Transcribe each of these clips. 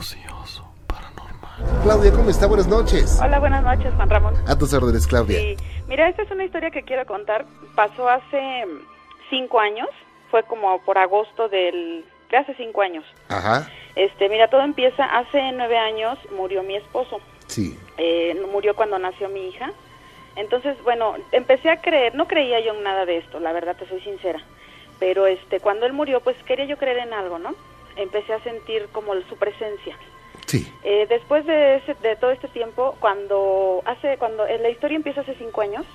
Voz y oso paranormal. Claudia, ¿cómo está? Buenas noches. Hola, buenas noches, Juan Ramón. A tus órdenes, Claudia. Sí, mira, esta es una historia que quiero contar. Pasó hace mm, cinco años, fue como por agosto del de hace cinco años. Ajá, Este, mira, todo empieza hace nueve años murió mi esposo. sí. Eh, murió cuando nació mi hija. Entonces, bueno, empecé a creer, no creía yo en nada de esto, la verdad te soy sincera. Pero este, cuando él murió, pues quería yo creer en algo, ¿no? Empecé a sentir como su presencia. Sí. Eh, después de, ese- de todo este tiempo, cuando hace, cuando eh, la historia empieza hace cinco años,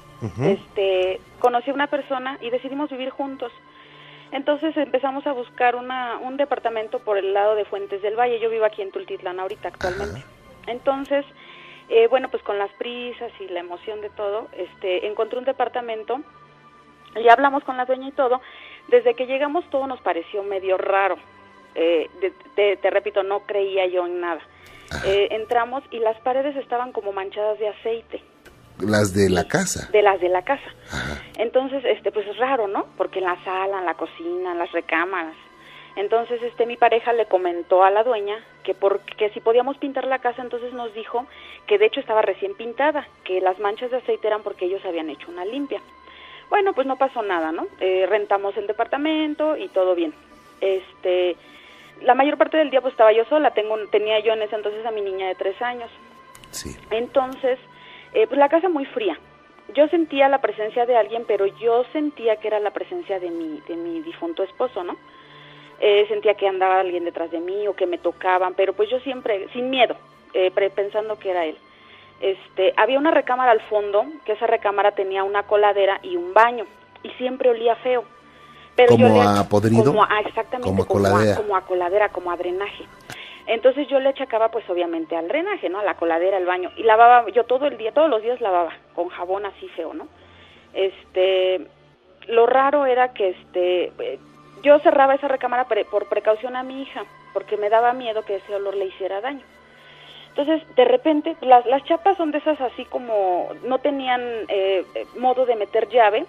este, conocí a una persona y decidimos vivir juntos. Entonces empezamos a buscar una, un departamento por el lado de Fuentes del Valle. Yo vivo aquí en Tultitlán ahorita actualmente. Entonces, eh, bueno, pues con las prisas y la emoción de todo, este, encontré un departamento. Ya hablamos con la dueña y todo. Desde que llegamos todo nos pareció medio raro. Eh, de- te- te repito, no creía yo en nada. Eh, entramos y las paredes estaban como manchadas de aceite Las de la casa. de las de la casa. Ajá. Entonces, este, pues es raro, ¿no? Porque en la sala, en la cocina, en las recámaras. Entonces, este, mi pareja le comentó a la dueña que porque si podíamos pintar la casa, entonces nos dijo que de hecho estaba recién pintada, que las manchas de aceite eran porque ellos habían hecho una limpia. Bueno, pues no pasó nada, ¿no? Eh, rentamos el departamento y todo bien. Este, la mayor parte del día pues estaba yo sola, tengo, tenía yo en ese entonces a mi niña de tres años. Sí. Entonces, eh, pues la casa muy fría. Yo sentía la presencia de alguien, pero yo sentía que era la presencia de mi, de mi difunto esposo, ¿no? Eh, sentía que andaba alguien detrás de mí o que me tocaban, pero pues yo siempre, sin miedo, eh, pre- pensando que era él. Este, había una recámara al fondo, que esa recámara tenía una coladera y un baño, y siempre olía feo. Pero ¿Como yo le- a podrido? Como a, exactamente, Como a como, coladera. a, como a coladera, como a drenaje. Entonces yo le achacaba pues obviamente al drenaje, ¿no? A la coladera, al baño. Y lavaba, yo todo el día, todos los días lavaba, con jabón así feo, ¿no? Este, lo raro era que este, yo cerraba esa recámara pre- por precaución a mi hija, porque me daba miedo que ese olor le hiciera daño. Entonces, de repente, las, las chapas son de esas así como, no tenían eh, eh, modo de meter llave,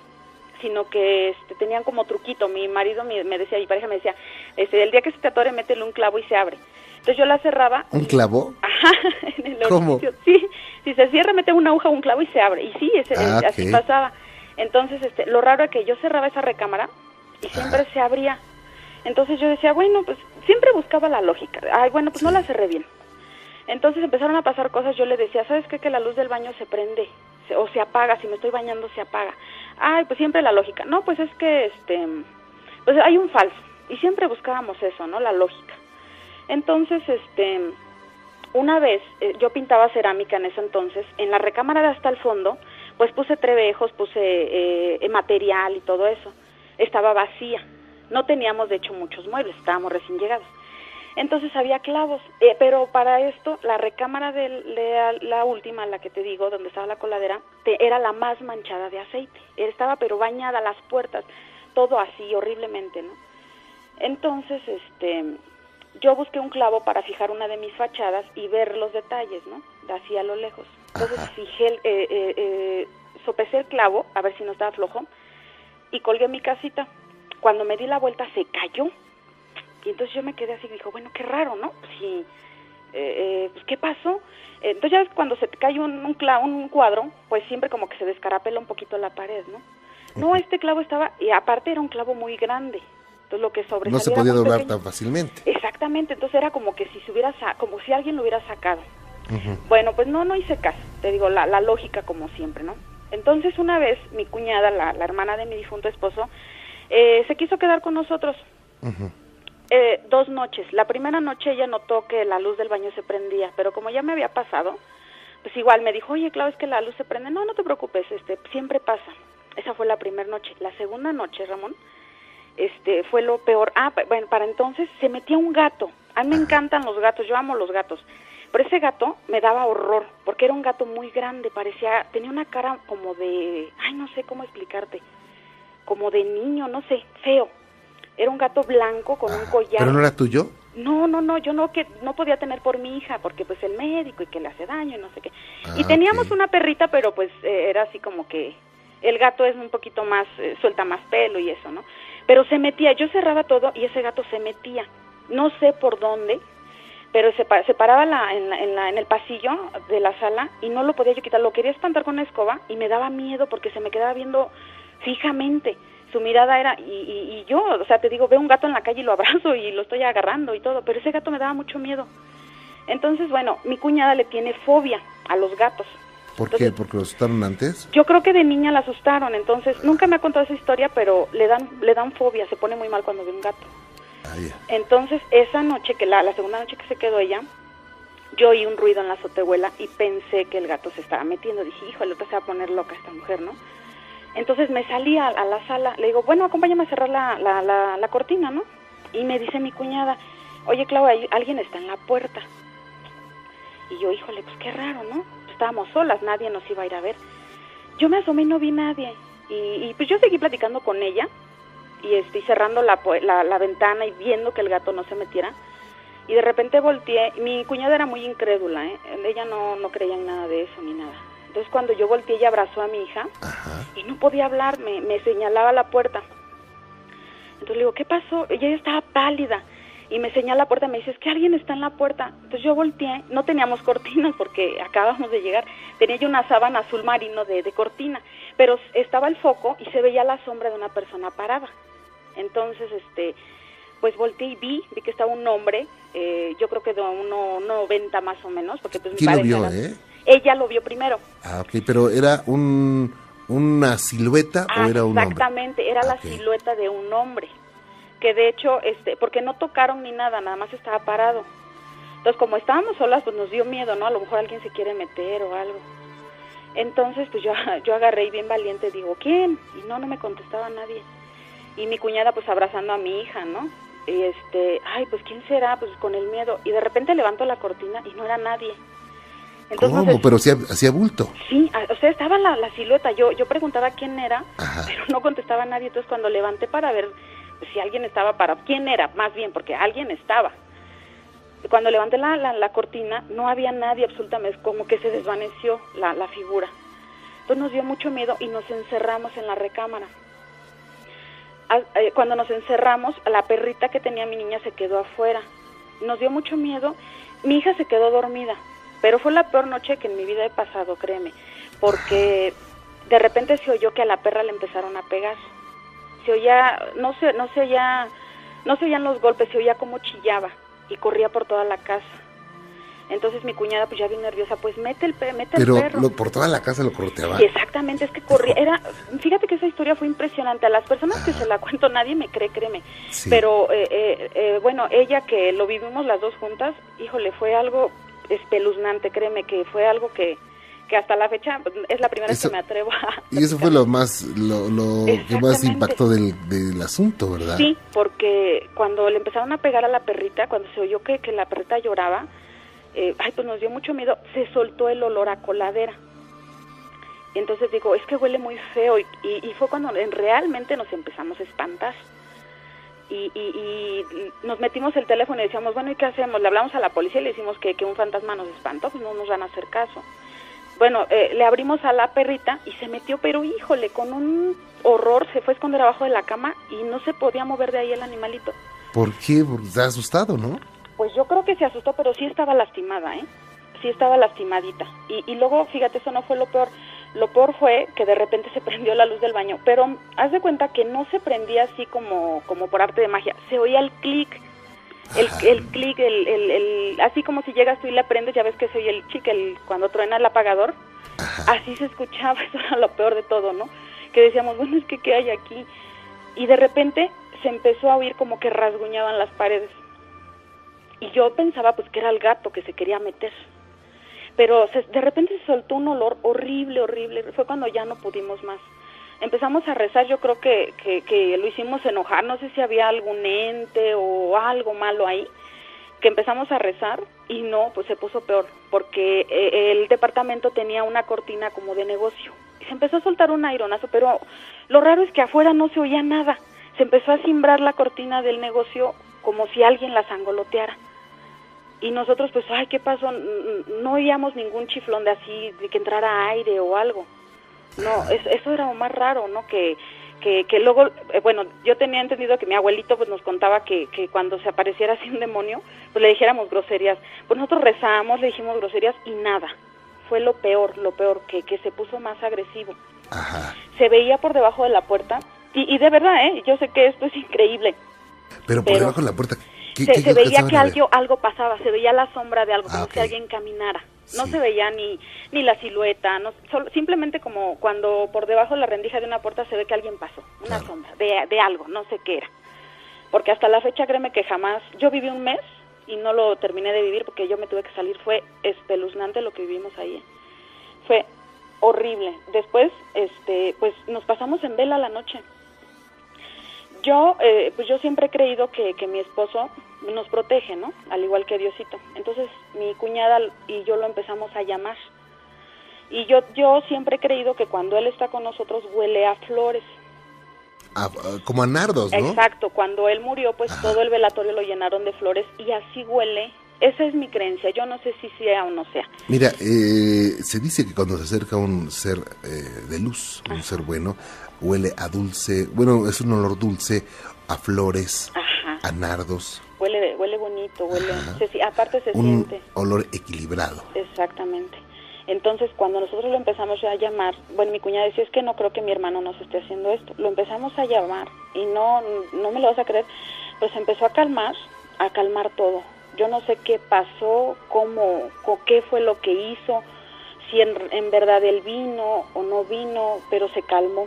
sino que este, tenían como truquito. Mi marido me, me decía, mi pareja me decía, este, el día que se te atore, métele un clavo y se abre. Entonces yo la cerraba. ¿Un clavo? Ajá, en el ¿Cómo? orificio. Sí, si se cierra, mete una aguja, un clavo y se abre. Y sí, ese, Ah, así pasaba. Entonces, este, lo raro es que yo cerraba esa recámara y siempre se abría. Entonces yo decía, bueno, pues siempre buscaba la lógica. Ay, bueno, pues no la cerré bien. Entonces empezaron a pasar cosas, yo le decía, ¿sabes qué? Que la luz del baño se prende o se apaga, si me estoy bañando se apaga. Ay, pues siempre la lógica. No, pues es que, este, pues hay un falso. Y siempre buscábamos eso, ¿no? La lógica. Entonces, este, una vez eh, yo pintaba cerámica en ese entonces, en la recámara de hasta el fondo, pues puse trebejos, puse eh, eh, material y todo eso. Estaba vacía. No teníamos, de hecho, muchos muebles, estábamos recién llegados. Entonces había clavos, eh, pero para esto la recámara de la, la última, la que te digo, donde estaba la coladera, te- era la más manchada de aceite. Estaba pero bañada las puertas, todo así horriblemente, ¿no? Entonces, este, yo busqué un clavo para fijar una de mis fachadas y ver los detalles, ¿no? Así a lo lejos. Entonces Ajá. fijé, el, eh, eh, eh, sopesé el clavo a ver si no estaba flojo y colgué mi casita. Cuando me di la vuelta se cayó y entonces yo me quedé así y dijo, bueno, qué raro, ¿no? Pues sí, eh, eh, pues ¿qué pasó? Eh, Entonces ya ves, cuando se te cae un, un, cla- un cuadro, pues siempre como que se descarapela un poquito la pared, ¿no? No, este clavo estaba, y aparte era un clavo muy grande, entonces lo que sobresalía No se podía doblar pequeño. tan fácilmente. Exactamente, entonces era como que si se hubiera, como si alguien lo hubiera sacado. Bueno, pues no, no hice caso, te digo, la, la lógica como siempre, ¿no? Entonces una vez mi cuñada, la, la hermana de mi difunto esposo, eh, se quiso quedar con nosotros Ujú. Eh, dos noches. La primera noche ella notó que la luz del baño se prendía, pero como ya me había pasado, pues igual me dijo, oye, Clau, es que la luz se prende. No, no te preocupes, este, siempre pasa. Esa fue la primera noche. La segunda noche, Ramón, este, fue lo peor. Ah, bueno, para entonces se metía un gato. A mí me encantan los gatos, yo amo los gatos. Pero ese gato me daba horror, porque era un gato muy grande, parecía, tenía una cara como de, ay, no sé cómo explicarte, como de niño, no sé, feo. Era un gato blanco con un collar. ¿Pero no era tuyo? No, no, no, yo no que no podía tener por mi hija porque pues el médico y que le hace daño y no sé qué. y Ah, teníamos ok. una perrita, pero pues eh, era así como que el gato es un poquito más eh, suelta más pelo y eso, ¿no? Pero se metía, yo cerraba todo y ese gato se metía. No sé por dónde, pero se, pa- se paraba la- en, la- en, la- en el pasillo de la sala y no lo podía yo quitar, lo quería espantar con una escoba y me daba miedo porque se me quedaba viendo fijamente. Su mirada era, y, y- y yo, o sea, te digo, veo un gato en la calle y lo abrazo y lo estoy agarrando y todo, pero ese gato me daba mucho miedo. Entonces, bueno, mi cuñada le tiene fobia a los gatos. ¿Por qué? ¿Porque lo asustaron antes? Yo creo que de niña la asustaron, entonces nunca me ha contado esa historia, pero le dan, le dan fobia, se pone muy mal cuando ve un gato. Ah. Entonces, esa noche, que la, la segunda noche que se quedó ella, yo oí un ruido en la azotehuela y pensé que el gato se estaba metiendo. Dije, híjole, otra se va a poner loca esta mujer, ¿no? Entonces me salí a, la sala, le digo, bueno, acompáñame a cerrar la, la, la, la cortina, ¿no? Y me dice mi cuñada, oye, Clau, ahí alguien está en la puerta. Y yo, híjole, pues qué raro, ¿no? Estábamos solas, nadie nos iba a ir a ver. Yo me asomé y no vi nadie. Y, y pues yo seguí platicando con ella y estoy cerrando la, la, la ventana y viendo que el gato no se metiera. Y de repente volteé, mi cuñada era muy incrédula, ¿eh? ella no, no creía en nada de eso ni nada. Entonces cuando yo volteé ella abrazó a mi hija Ajá. y no podía hablar, me, me señalaba la puerta. Entonces le digo, ¿qué pasó? Ella estaba pálida y me señala la puerta, me dice, es que alguien está en la puerta. Entonces yo volteé, no teníamos cortinas porque acabamos de llegar, tenía yo una sábana azul marino de, de cortina, pero estaba el foco y se veía la sombra de una persona parada. Entonces, este, pues volteé y vi, vi que estaba un hombre, eh, yo creo que de uno 90 más o menos, porque pues mi ¿Quién lo vio, era- eh? Ella lo vio primero. Ah, ok, pero ¿era un, una silueta Ah, o era un hombre? exactamente, era la silueta de un hombre. Que de hecho, este, porque no tocaron ni nada, nada más estaba parado. Entonces, como estábamos solas, pues nos dio miedo, ¿no? A lo mejor alguien se quiere meter o algo. Entonces, pues yo, yo agarré y bien valiente digo, ¿quién? Y no, no me contestaba nadie. Y mi cuñada, pues abrazando a mi hija, ¿no? Y este, ay, pues ¿quién será? Pues con el miedo. Y de repente levanto la cortina y no era nadie. Entonces, ¿Cómo? Pero hacía, hacía bulto. Sí, o sea, estaba la, la silueta. Yo, yo preguntaba quién era, Ajá. pero no contestaba nadie. Entonces, cuando levanté para ver si alguien estaba para. ¿Quién era? Más bien, porque alguien estaba. Cuando levanté la, la, la cortina, no había nadie absolutamente. Como que se desvaneció la, la figura. Entonces, nos dio mucho miedo y nos encerramos en la recámara. Eh, Cuando nos encerramos, la perrita que tenía mi niña se quedó afuera. Nos dio mucho miedo. Mi hija se quedó dormida, pero fue la peor noche que en mi vida he pasado, créeme, porque de repente se oyó que a la perra le empezaron a pegar. Se oía, no se, no se oía, no se oían los golpes, se oía como chillaba y corría por toda la casa. Entonces mi cuñada pues ya bien nerviosa, pues mete el, pe- mete Pero el perro. lo- por toda la casa lo correteaba. Sí, exactamente, es que corría, era, fíjate que esa historia fue impresionante, a las personas que se la cuento nadie me cree, créeme, Sí. pero eh, eh, eh, bueno, ella que lo vivimos las dos juntas, híjole, fue algo espeluznante, créeme, que fue algo que, que hasta la fecha es la primera vez que me atrevo a... Y eso fue lo más, lo, lo que más impactó del, del asunto, ¿verdad? Sí, porque cuando le empezaron a pegar a la perrita, cuando se oyó que, que la perrita lloraba, eh, ay, pues nos dio mucho miedo, se soltó el olor a coladera. Entonces digo, es que huele muy feo. Y, y, y fue cuando en- realmente nos empezamos a espantar. Y, y, y nos metimos el teléfono y decíamos, bueno, ¿y qué hacemos? Le hablamos a la policía y le decimos que, que un fantasma nos espantó, pues no nos van a hacer caso. Bueno, eh, le abrimos a la perrita y se metió, pero híjole, con un horror se fue a esconder abajo de la cama y no se podía mover de ahí el animalito. ¿Por qué? Porque está asustado, ¿no? Pues yo creo que se asustó, pero sí estaba lastimada, ¿eh? Sí estaba lastimadita. Y, y luego, fíjate, eso no fue lo peor. Lo peor fue que de repente se prendió la luz del baño. Pero haz de cuenta que no se prendía así como, como por arte de magia. Se oía el clic. El, el clic, el, el, el- así como si llegas tú y le prendes, ya ves que se oye el chic, el, cuando truena el apagador. Así se escuchaba, eso era lo peor de todo, ¿no? Que decíamos, bueno, es que ¿qué hay aquí? Y de repente se empezó a oír como que rasguñaban las paredes. Y yo pensaba pues que era el gato que se quería meter. Pero se- de repente se soltó un olor horrible, horrible. Fue cuando ya no pudimos más. Empezamos a rezar, yo creo que, que, que lo hicimos enojar, no sé si había algún ente o algo malo ahí, que empezamos a rezar y no, pues se puso peor, porque eh, el departamento tenía una cortina como de negocio. Se empezó a soltar un aironazo, pero lo raro es que afuera no se oía nada. Se empezó a cimbrar la cortina del negocio como si alguien la sangoloteara. Y nosotros, pues, ay, ¿qué pasó? No oíamos ningún chiflón de así, de que entrara aire o algo. No, es- eso era lo más raro, ¿no? Que, que, que luego, eh, bueno, yo tenía entendido que mi abuelito pues nos contaba que, que cuando se apareciera así un demonio, pues le dijéramos groserías. Pues nosotros rezamos, le dijimos groserías y nada. Fue lo peor, lo peor, que, que se puso más agresivo. Ajá. Se veía por debajo de la puerta y, y de verdad, ¿eh? Yo sé que esto es increíble. Pero por Pero debajo de la puerta. ¿Qué- se, qué se veía que algo, algo pasaba, se veía la sombra de algo, Ah, como si alguien caminara. No Sí. se veía ni, ni la silueta, no, solo- simplemente como cuando por debajo de la rendija de una puerta se ve que alguien pasó, una Claro. sombra, de, de algo, no sé qué era. Porque hasta la fecha, créeme que jamás, yo viví un mes y no lo terminé de vivir porque yo me tuve que salir, fue espeluznante lo que vivimos ahí. Fue horrible. Después, este, pues nos pasamos en vela la noche. Yo, eh, pues yo siempre he creído que, que mi esposo nos protege, ¿no? Al igual que Diosito. Entonces, mi cuñada y yo lo empezamos a llamar. Y yo, yo siempre he creído que cuando él está con nosotros huele a flores. Ah, como a nardos, ¿no? Exacto. Cuando él murió, pues Ajá. todo el velatorio lo llenaron de flores y así huele. Esa es mi creencia. Yo no sé si sea o no sea. Mira, eh, se dice que cuando se acerca un ser eh, de luz, un ser bueno, huele a dulce, bueno, es un olor dulce, a flores, Ajá. a nardos, Huele, huele bonito, huele. Se aparte se un siente. olor equilibrado. Exactamente. Entonces, cuando nosotros lo empezamos a llamar, bueno, mi cuñada decía, es que no creo que mi hermano nos esté haciendo esto. Lo empezamos a llamar y no, no me lo vas a creer, pues empezó a calmar, a calmar todo. Yo no sé qué pasó, cómo, qué fue lo que hizo, si en, en verdad él vino o no vino, pero se calmó,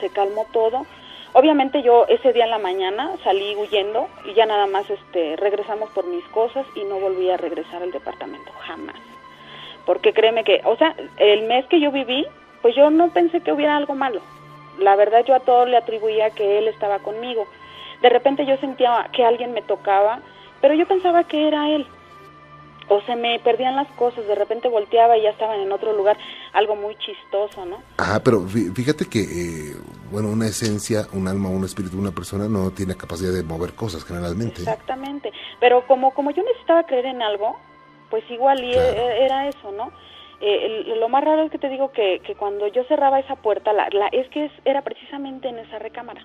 se calmó todo. Obviamente yo ese día en la mañana salí huyendo y ya nada más este regresamos por mis cosas y no volví a regresar al departamento jamás porque créeme que, o sea, el mes que yo viví, pues yo no pensé que hubiera algo malo. La verdad yo a todo le atribuía que él estaba conmigo. De repente yo sentía que alguien me tocaba, pero yo pensaba que era él. O se me perdían las cosas, de repente volteaba y ya estaban en otro lugar, algo muy chistoso, ¿no? Ajá, pero fí- fíjate que, eh, bueno, una esencia, un alma, un espíritu, una persona no tiene capacidad de mover cosas generalmente. Exactamente. Pero como, como yo necesitaba creer en algo, pues igual y Claro. e- era eso, ¿no? Eh, el- lo más raro es que te digo que, que cuando yo cerraba esa puerta, la, la- es que es- era precisamente en esa recámara.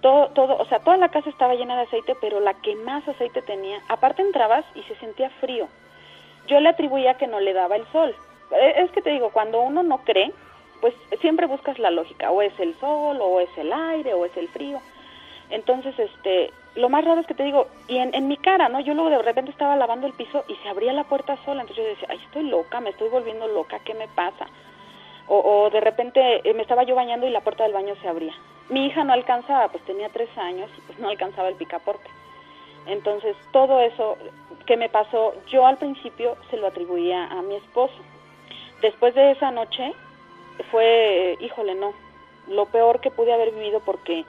Todo, todo, o sea, toda la casa estaba llena de aceite, pero la que más aceite tenía, aparte entrabas y se sentía frío. Yo le atribuía que no le daba el sol. Eh, Es que te digo, cuando uno no cree, pues siempre buscas la lógica, o es el sol, o es el aire, o es el frío. Entonces, este, lo más raro es que te digo, y en, en mi cara, ¿no? Yo luego de repente estaba lavando el piso y se abría la puerta sola, entonces yo decía, ay, estoy loca, me estoy volviendo loca, ¿qué me pasa? O, de repente eh, me estaba yo bañando y la puerta del baño se abría. Mi hija no alcanzaba, pues tenía tres años y pues no alcanzaba el picaporte. Entonces, todo eso que me pasó, yo al principio se lo atribuía a mi esposo. Después de esa noche, fue, híjole, no, lo peor que pude haber vivido porque,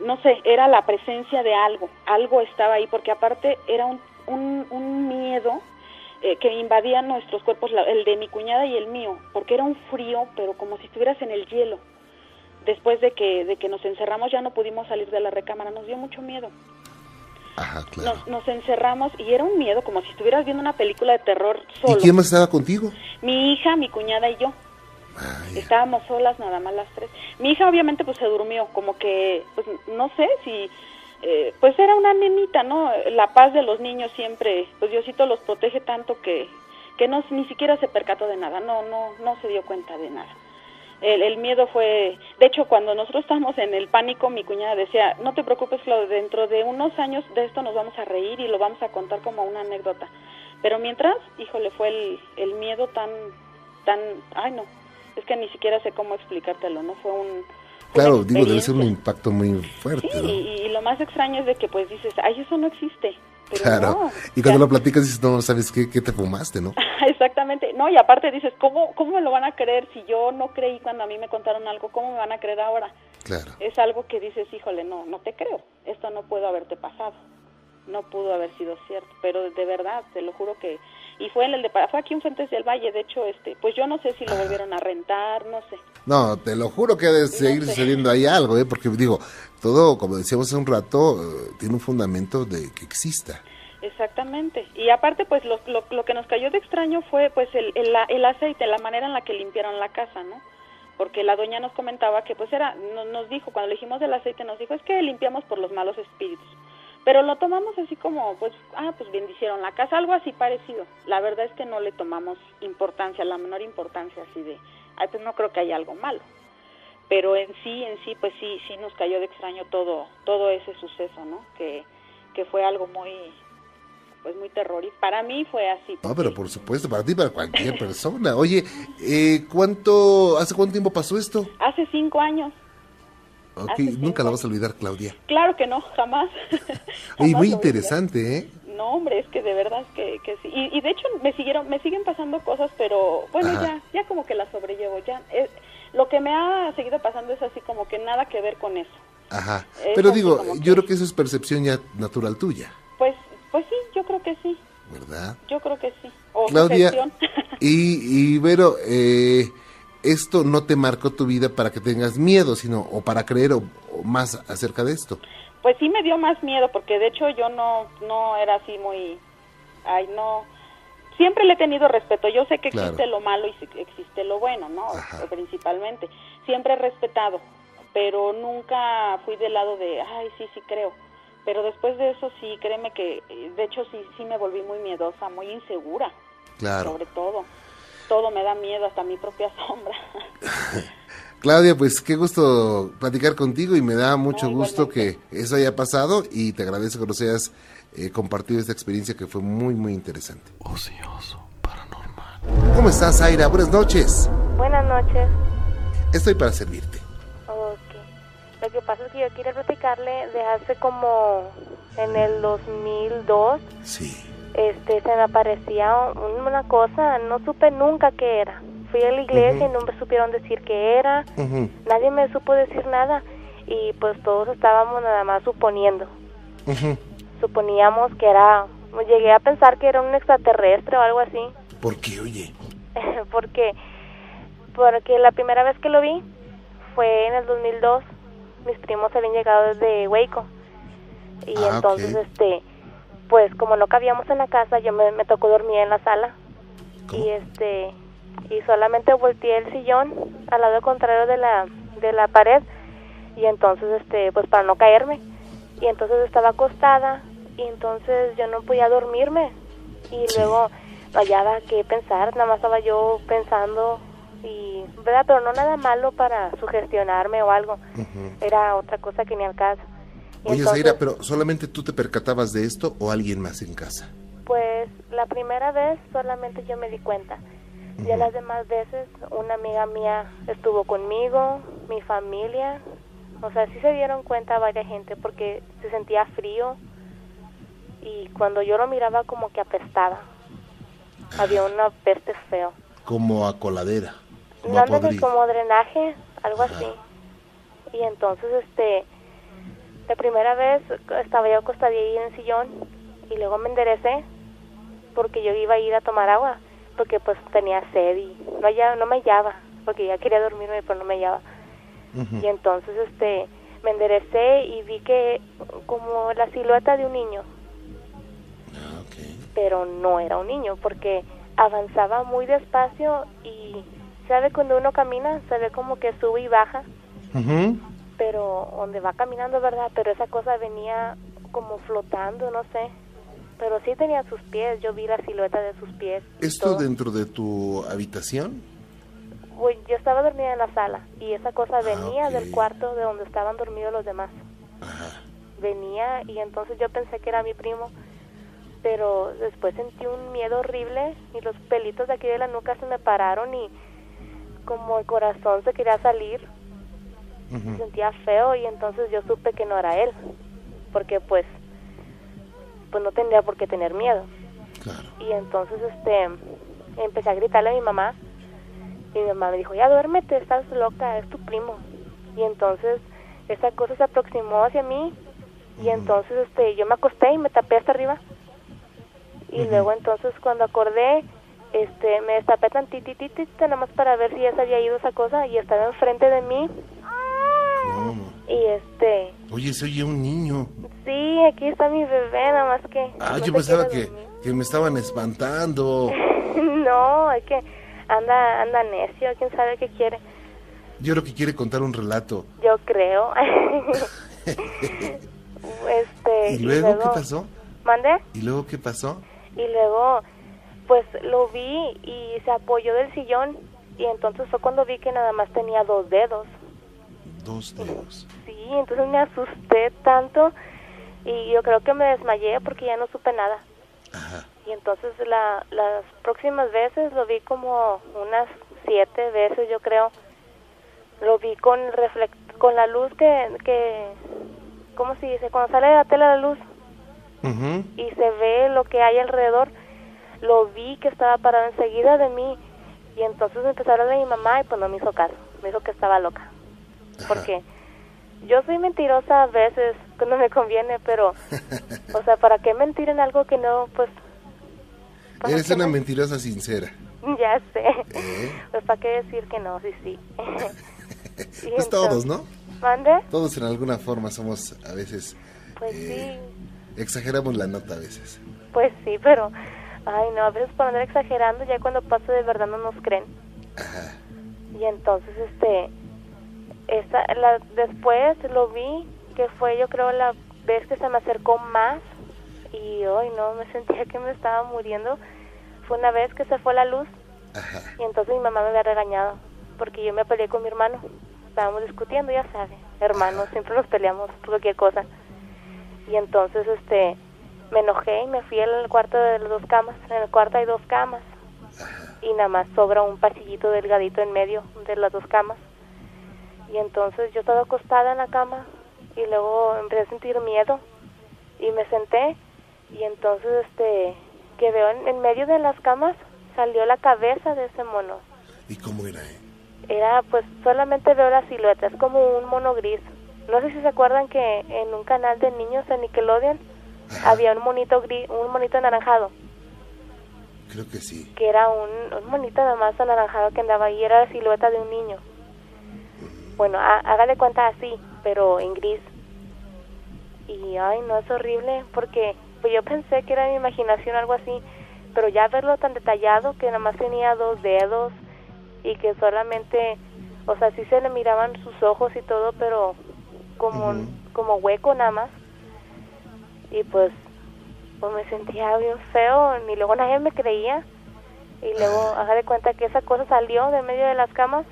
no sé, era la presencia de algo, algo estaba ahí, porque aparte era un, un, un miedo eh, que invadía nuestros cuerpos, el de mi cuñada y el mío, porque era un frío, pero como si estuvieras en el hielo. Después de que, de que nos encerramos ya no pudimos salir de la recámara, nos dio mucho miedo. Ajá, claro. Nos, nos encerramos y era un miedo como si estuvieras viendo una película de terror solo. ¿Y quién más estaba contigo? Mi hija, mi cuñada y yo. Ah. Estábamos solas nada más las tres. Mi hija obviamente pues se durmió, como que, pues no sé si, eh, pues era una nenita, ¿no? La paz de los niños siempre, pues Diosito los protege tanto que, que no, ni siquiera se percató de nada, no, no, no se dio cuenta de nada. El, el miedo fue, de hecho cuando nosotros estábamos en el pánico, mi cuñada decía, no te preocupes Claudia, dentro de unos años de esto nos vamos a reír y lo vamos a contar como una anécdota. Pero mientras, híjole, fue el, el miedo tan, tan, ay no, es que ni siquiera sé cómo explicártelo, ¿no? Fue un... fue Claro, digo, debe ser un impacto muy fuerte, Sí, ¿no? y, y lo más extraño es de que pues dices, ay, eso no existe. Pero Claro. no, y cuando ya- lo platicas dices, no, ¿sabes qué? ¿Qué te fumaste, no? Exactamente, no, y aparte dices, ¿cómo, ¿cómo me lo van a creer si yo no creí cuando a mí me contaron algo? ¿Cómo me van a creer ahora? Claro. Es algo que dices, híjole, no, no te creo, esto no pudo haberte pasado, no pudo haber sido cierto, pero de verdad, te lo juro que, y fue en el de, fue aquí en Fuentes del Valle, de hecho, este, pues yo no sé si lo volvieron a rentar, no sé, No, te lo juro que ha de seguir sé. sucediendo ahí algo, ¿eh? Porque digo, todo, como decíamos hace un rato, eh, tiene un fundamento de que exista. Exactamente. Y aparte, pues lo, lo, lo que nos cayó de extraño fue pues el, el, el aceite, la manera en la que limpiaron la casa, ¿no? porque la doña nos comentaba que pues era, no- nos dijo, cuando le dijimos del aceite, nos dijo, es que limpiamos por los malos espíritus. Pero lo tomamos así como, pues, ah, pues bendicieron la casa, algo así parecido. La verdad es que no le tomamos importancia, la menor importancia así de, ay, pues no creo que haya algo malo. Pero en sí, en sí, pues sí, sí nos cayó de extraño todo, todo ese suceso, ¿no? Que, que fue algo muy, pues muy terrorífico. Para mí fue así. No, pero por supuesto, para ti, para cualquier persona. Oye, eh, ¿cuánto, hace cuánto tiempo pasó esto? Hace cinco años. Ok, nunca la vas a olvidar, Claudia. Claro que no, jamás. Jamás muy interesante, ¿eh? No, hombre, es que de verdad que, que sí. Y, y de hecho me siguieron, me siguen pasando cosas, pero bueno, Ajá. ya, ya como que las sobrellevo. Ya, eh, lo que me ha seguido pasando es así como que nada que ver con eso. Ajá. Es Pero digo, yo que- creo que eso es percepción ya natural tuya, Pues, pues sí, yo creo que sí. ¿verdad? Yo creo que sí. O Claudia, y, y Vero, eh, esto no te marcó tu vida para que tengas miedo, sino o para creer o, o más acerca de esto. Pues sí me dio más miedo porque de hecho yo no no era así muy ay no siempre le he tenido respeto. Yo sé que Claro. existe lo malo y existe lo bueno, ¿no? Ajá. Principalmente. Siempre he respetado, pero nunca fui del lado de ay, sí, sí creo. Pero después de eso sí, créeme que eh, de hecho sí sí me volví muy miedosa, muy insegura, Claro. sobre todo. Todo me da miedo, hasta mi propia sombra. Claudia, pues qué gusto platicar contigo y me da mucho No, gusto que eso haya pasado y te agradezco que nos hayas eh, compartido esta experiencia que fue muy, muy interesante. Ocioso, paranormal. ¿Cómo estás, Aira? Buenas noches. Buenas noches. Estoy para servirte. Ok. Lo que pasa es que yo quería platicarle de hace como en el 2002, Sí. Este, se me aparecía un- una cosa, no supe nunca qué era. Fui a la iglesia y no me supieron decir qué era, nadie me supo decir nada y pues todos estábamos nada más suponiendo. Suponíamos que era, llegué a pensar que era un extraterrestre o algo así. ¿Por qué, oye? porque porque la primera vez que lo vi fue en el 2002 mis primos habían llegado desde Waco y Ah, entonces este pues como no cabíamos en la casa yo me, me tocó dormir en la sala. ¿Cómo? y este y solamente volteé el sillón al lado contrario de la de la pared. Y entonces este pues para no caerme. Y entonces estaba acostada. Y entonces yo no podía dormirme. Y luego no hallaba qué pensar. Nada más estaba yo pensando y verdad pero no nada malo para sugestionarme o algo. Era otra cosa que ni al caso Oye, entonces, Zaira, pero ¿solamente tú te percatabas de esto o alguien más en casa? Pues la primera vez solamente yo me di cuenta. Ya las demás veces una amiga mía estuvo conmigo, mi familia. O sea, sí se dieron cuenta varias gente porque se sentía frío y cuando yo lo miraba como que apestaba. Había una peste feo. Como a coladera, como a Ándale, podrido. como drenaje, algo Ajá. así. Y entonces, este, la primera vez estaba yo acostadilla ahí en el sillón y luego me enderecé porque yo iba a ir a tomar agua porque pues tenía sed y no, hallaba- no me hallaba porque ya quería dormirme pero no me hallaba. Y entonces, este, me enderecé y vi que como la silueta de un niño, Ah, pero no era un niño porque avanzaba muy despacio y sabe cuando uno camina se ve como que sube y baja Ujú. Pero donde va caminando verdad pero esa cosa venía como flotando no sé pero sí tenía sus pies yo vi la silueta de sus pies ¿Esto todo. dentro de tu habitación? Yo estaba dormida en la sala y esa cosa venía Ah, ok. del cuarto de donde estaban dormidos los demás Ajá. venía y entonces yo pensé que era mi primo pero después sentí un miedo horrible y los pelitos de aquí de la nuca se me pararon y como el corazón se quería salir se Ujú. sentía feo y entonces yo supe que no era él porque pues pues no tendría por qué tener miedo Claro. y entonces este empecé a gritarle a mi mamá y mi mamá me dijo ya duérmete estás loca es tu primo y entonces esa cosa se aproximó hacia mí y entonces este yo me acosté y me tapé hasta arriba y Ujú. luego entonces cuando acordé este me destapé tantititita nada más para ver si ya se había ido esa cosa y estaba enfrente de mí. Y este Oye, se oye un niño. sí aquí está mi bebé nada más que Ah, yo pensaba que, que me estaban espantando. no, es que anda, anda necio, quién sabe qué quiere. Yo creo que quiere contar un relato. Yo creo. este, ¿Y luego qué pasó? ¿Mande? ¿Y luego qué pasó? Y luego, pues lo vi y se apoyó del sillón y entonces fue cuando vi que nada más tenía dos dedos. Dos dedos. Sí, entonces me asusté tanto y yo creo que me desmayé porque ya no supe nada. Ajá. Y entonces la, las próximas veces lo vi como unas siete veces, yo creo. Lo vi con reflect con la luz que, que, ¿cómo se dice? Cuando sale de la tela la luz Ujú. y se ve lo que hay alrededor, lo vi que estaba parado enseguida de mí y entonces me empezó a de mi mamá y pues no me hizo caso, me dijo que estaba loca. Porque yo soy mentirosa a veces cuando me conviene, pero, o sea, ¿para qué mentir en algo que no, pues... ¿para Eres una men- mentirosa sincera. Ya sé. ¿Eh? Pues para qué decir que no, sí, sí. Pues todos, ¿no? ¿Mande? Todos en alguna forma somos a veces... Pues eh, sí, Exageramos la nota a veces. pues sí, pero... Ay, no, a veces por andar exagerando, ya cuando pasa de verdad no nos creen. Ajá. Y entonces, este... Esa, la, después lo vi, que fue yo creo la vez que se me acercó más. Y hoy no, me sentía que me estaba muriendo. Fue una vez que se fue la luz Ajá. Y entonces mi mamá me había regañado porque yo me peleé con mi hermano. Estábamos discutiendo, ya sabe, hermanos, siempre nos peleamos por cualquier cosa. Y entonces este me enojé y me fui al cuarto de las dos camas. En el cuarto hay dos camas y nada más sobra un pasillito delgadito en medio de las dos camas. Y entonces yo estaba acostada en la cama y luego empecé a sentir miedo y me senté y entonces este que veo en, en medio de las camas salió la cabeza de ese mono. ¿Y cómo era? eh? Era pues solamente veo la silueta, es como un mono gris. No sé si se acuerdan que en un canal de niños de Nickelodeon Ajá. había un monito gris, un monito anaranjado, Creo que sí. que era un, un monito nada más anaranjado que andaba ahí, era la silueta de un niño. Bueno, há- haga de cuenta así, pero en gris. Y ay, no es horrible porque pues yo pensé que era mi imaginación algo así, pero ya verlo tan detallado que nada más tenía dos dedos y que solamente, o sea, sí se le miraban sus ojos y todo, pero como como hueco nada más. Y pues pues me sentía bien feo, ni luego nadie me creía. Y luego haga de cuenta que esa cosa salió de medio de las camas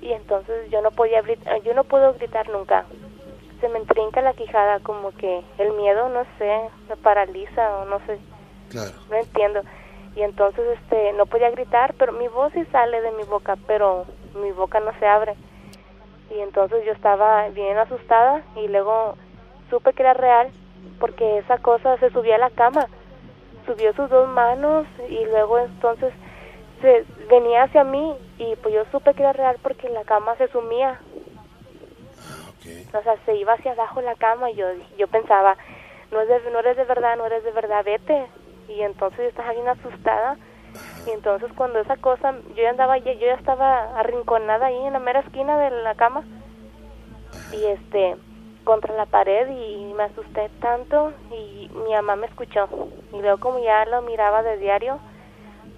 y entonces yo no podía gritar, yo no puedo gritar nunca. Se me entrinca la quijada, como que el miedo, no sé, me paraliza o no sé, Claro. no entiendo. Y entonces este no podía gritar, pero mi voz sí sale de mi boca, pero mi boca no se abre. Y entonces yo estaba bien asustada y luego supe que era real porque esa cosa se subía a la cama, subió sus dos manos y luego entonces se venía hacia mí y pues yo supe que era real porque la cama se sumía, Ah, o sea, se iba hacia abajo la cama y yo yo pensaba, no es de, no eres de verdad, no eres de verdad, vete. Y entonces yo estaba bien asustada. Y entonces cuando esa cosa, yo ya andaba, yo ya estaba arrinconada ahí en la mera esquina de la cama. Y este, contra la pared y me asusté tanto y mi mamá me escuchó. Y luego como ya lo miraba de diario,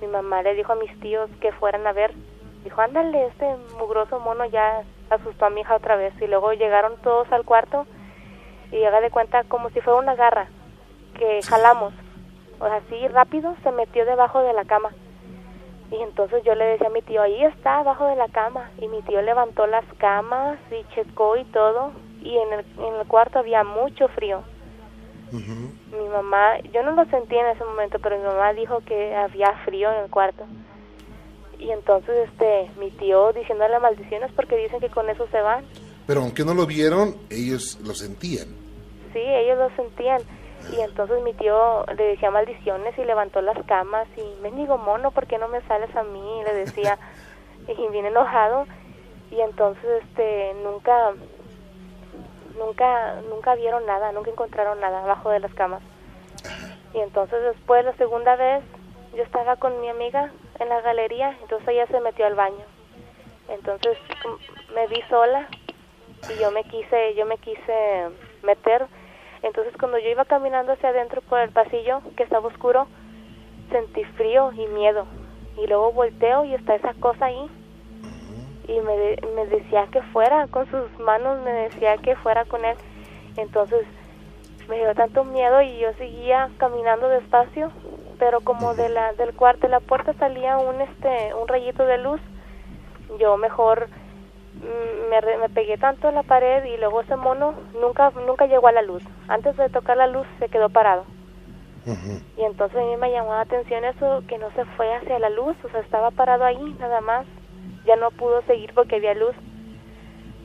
mi mamá le dijo a mis tíos que fueran a ver. Dijo, ándale, este mugroso mono ya asustó a mi hija otra vez. Y luego llegaron todos al cuarto y haga de cuenta como si fuera una garra que jalamos. O sea, así rápido se metió debajo de la cama. Y entonces yo le decía a mi tío, ahí está, abajo de la cama. Y mi tío levantó las camas y checó y todo. Y en el, en el cuarto había mucho frío. Mi mamá, yo no lo sentí en ese momento, pero mi mamá dijo que había frío en el cuarto. Y entonces este, mi tío diciéndole maldiciones porque dicen que con eso se van. Pero aunque no lo vieron, ellos lo sentían. Sí, ellos lo sentían. Y entonces mi tío le decía maldiciones y levantó las camas y me digo mono, ¿por qué no me sales a mí? Y le decía, y bien enojado. Y entonces este nunca nunca nunca vieron nada, nunca encontraron nada abajo de las camas. Y entonces después la segunda vez yo estaba con mi amiga en la galería, entonces ella se metió al baño. Entonces mm, me vi sola y yo me quise yo me quise meter entonces cuando yo iba caminando hacia adentro por el pasillo que estaba oscuro sentí frío y miedo y luego volteo y está esa cosa ahí y me, de- me decía que fuera con sus manos, me decía que fuera con él. Entonces me dio tanto miedo y yo seguía caminando despacio, pero como de la del cuarto de la puerta salía un este un rayito de luz, yo mejor mm, me, me pegué tanto a la pared y luego ese mono nunca nunca llegó a la luz. Antes de tocar la luz se quedó parado. Y entonces a mí me llamó la atención eso, que no se fue hacia la luz, o sea, estaba parado ahí nada más. Ya no pudo seguir porque había luz.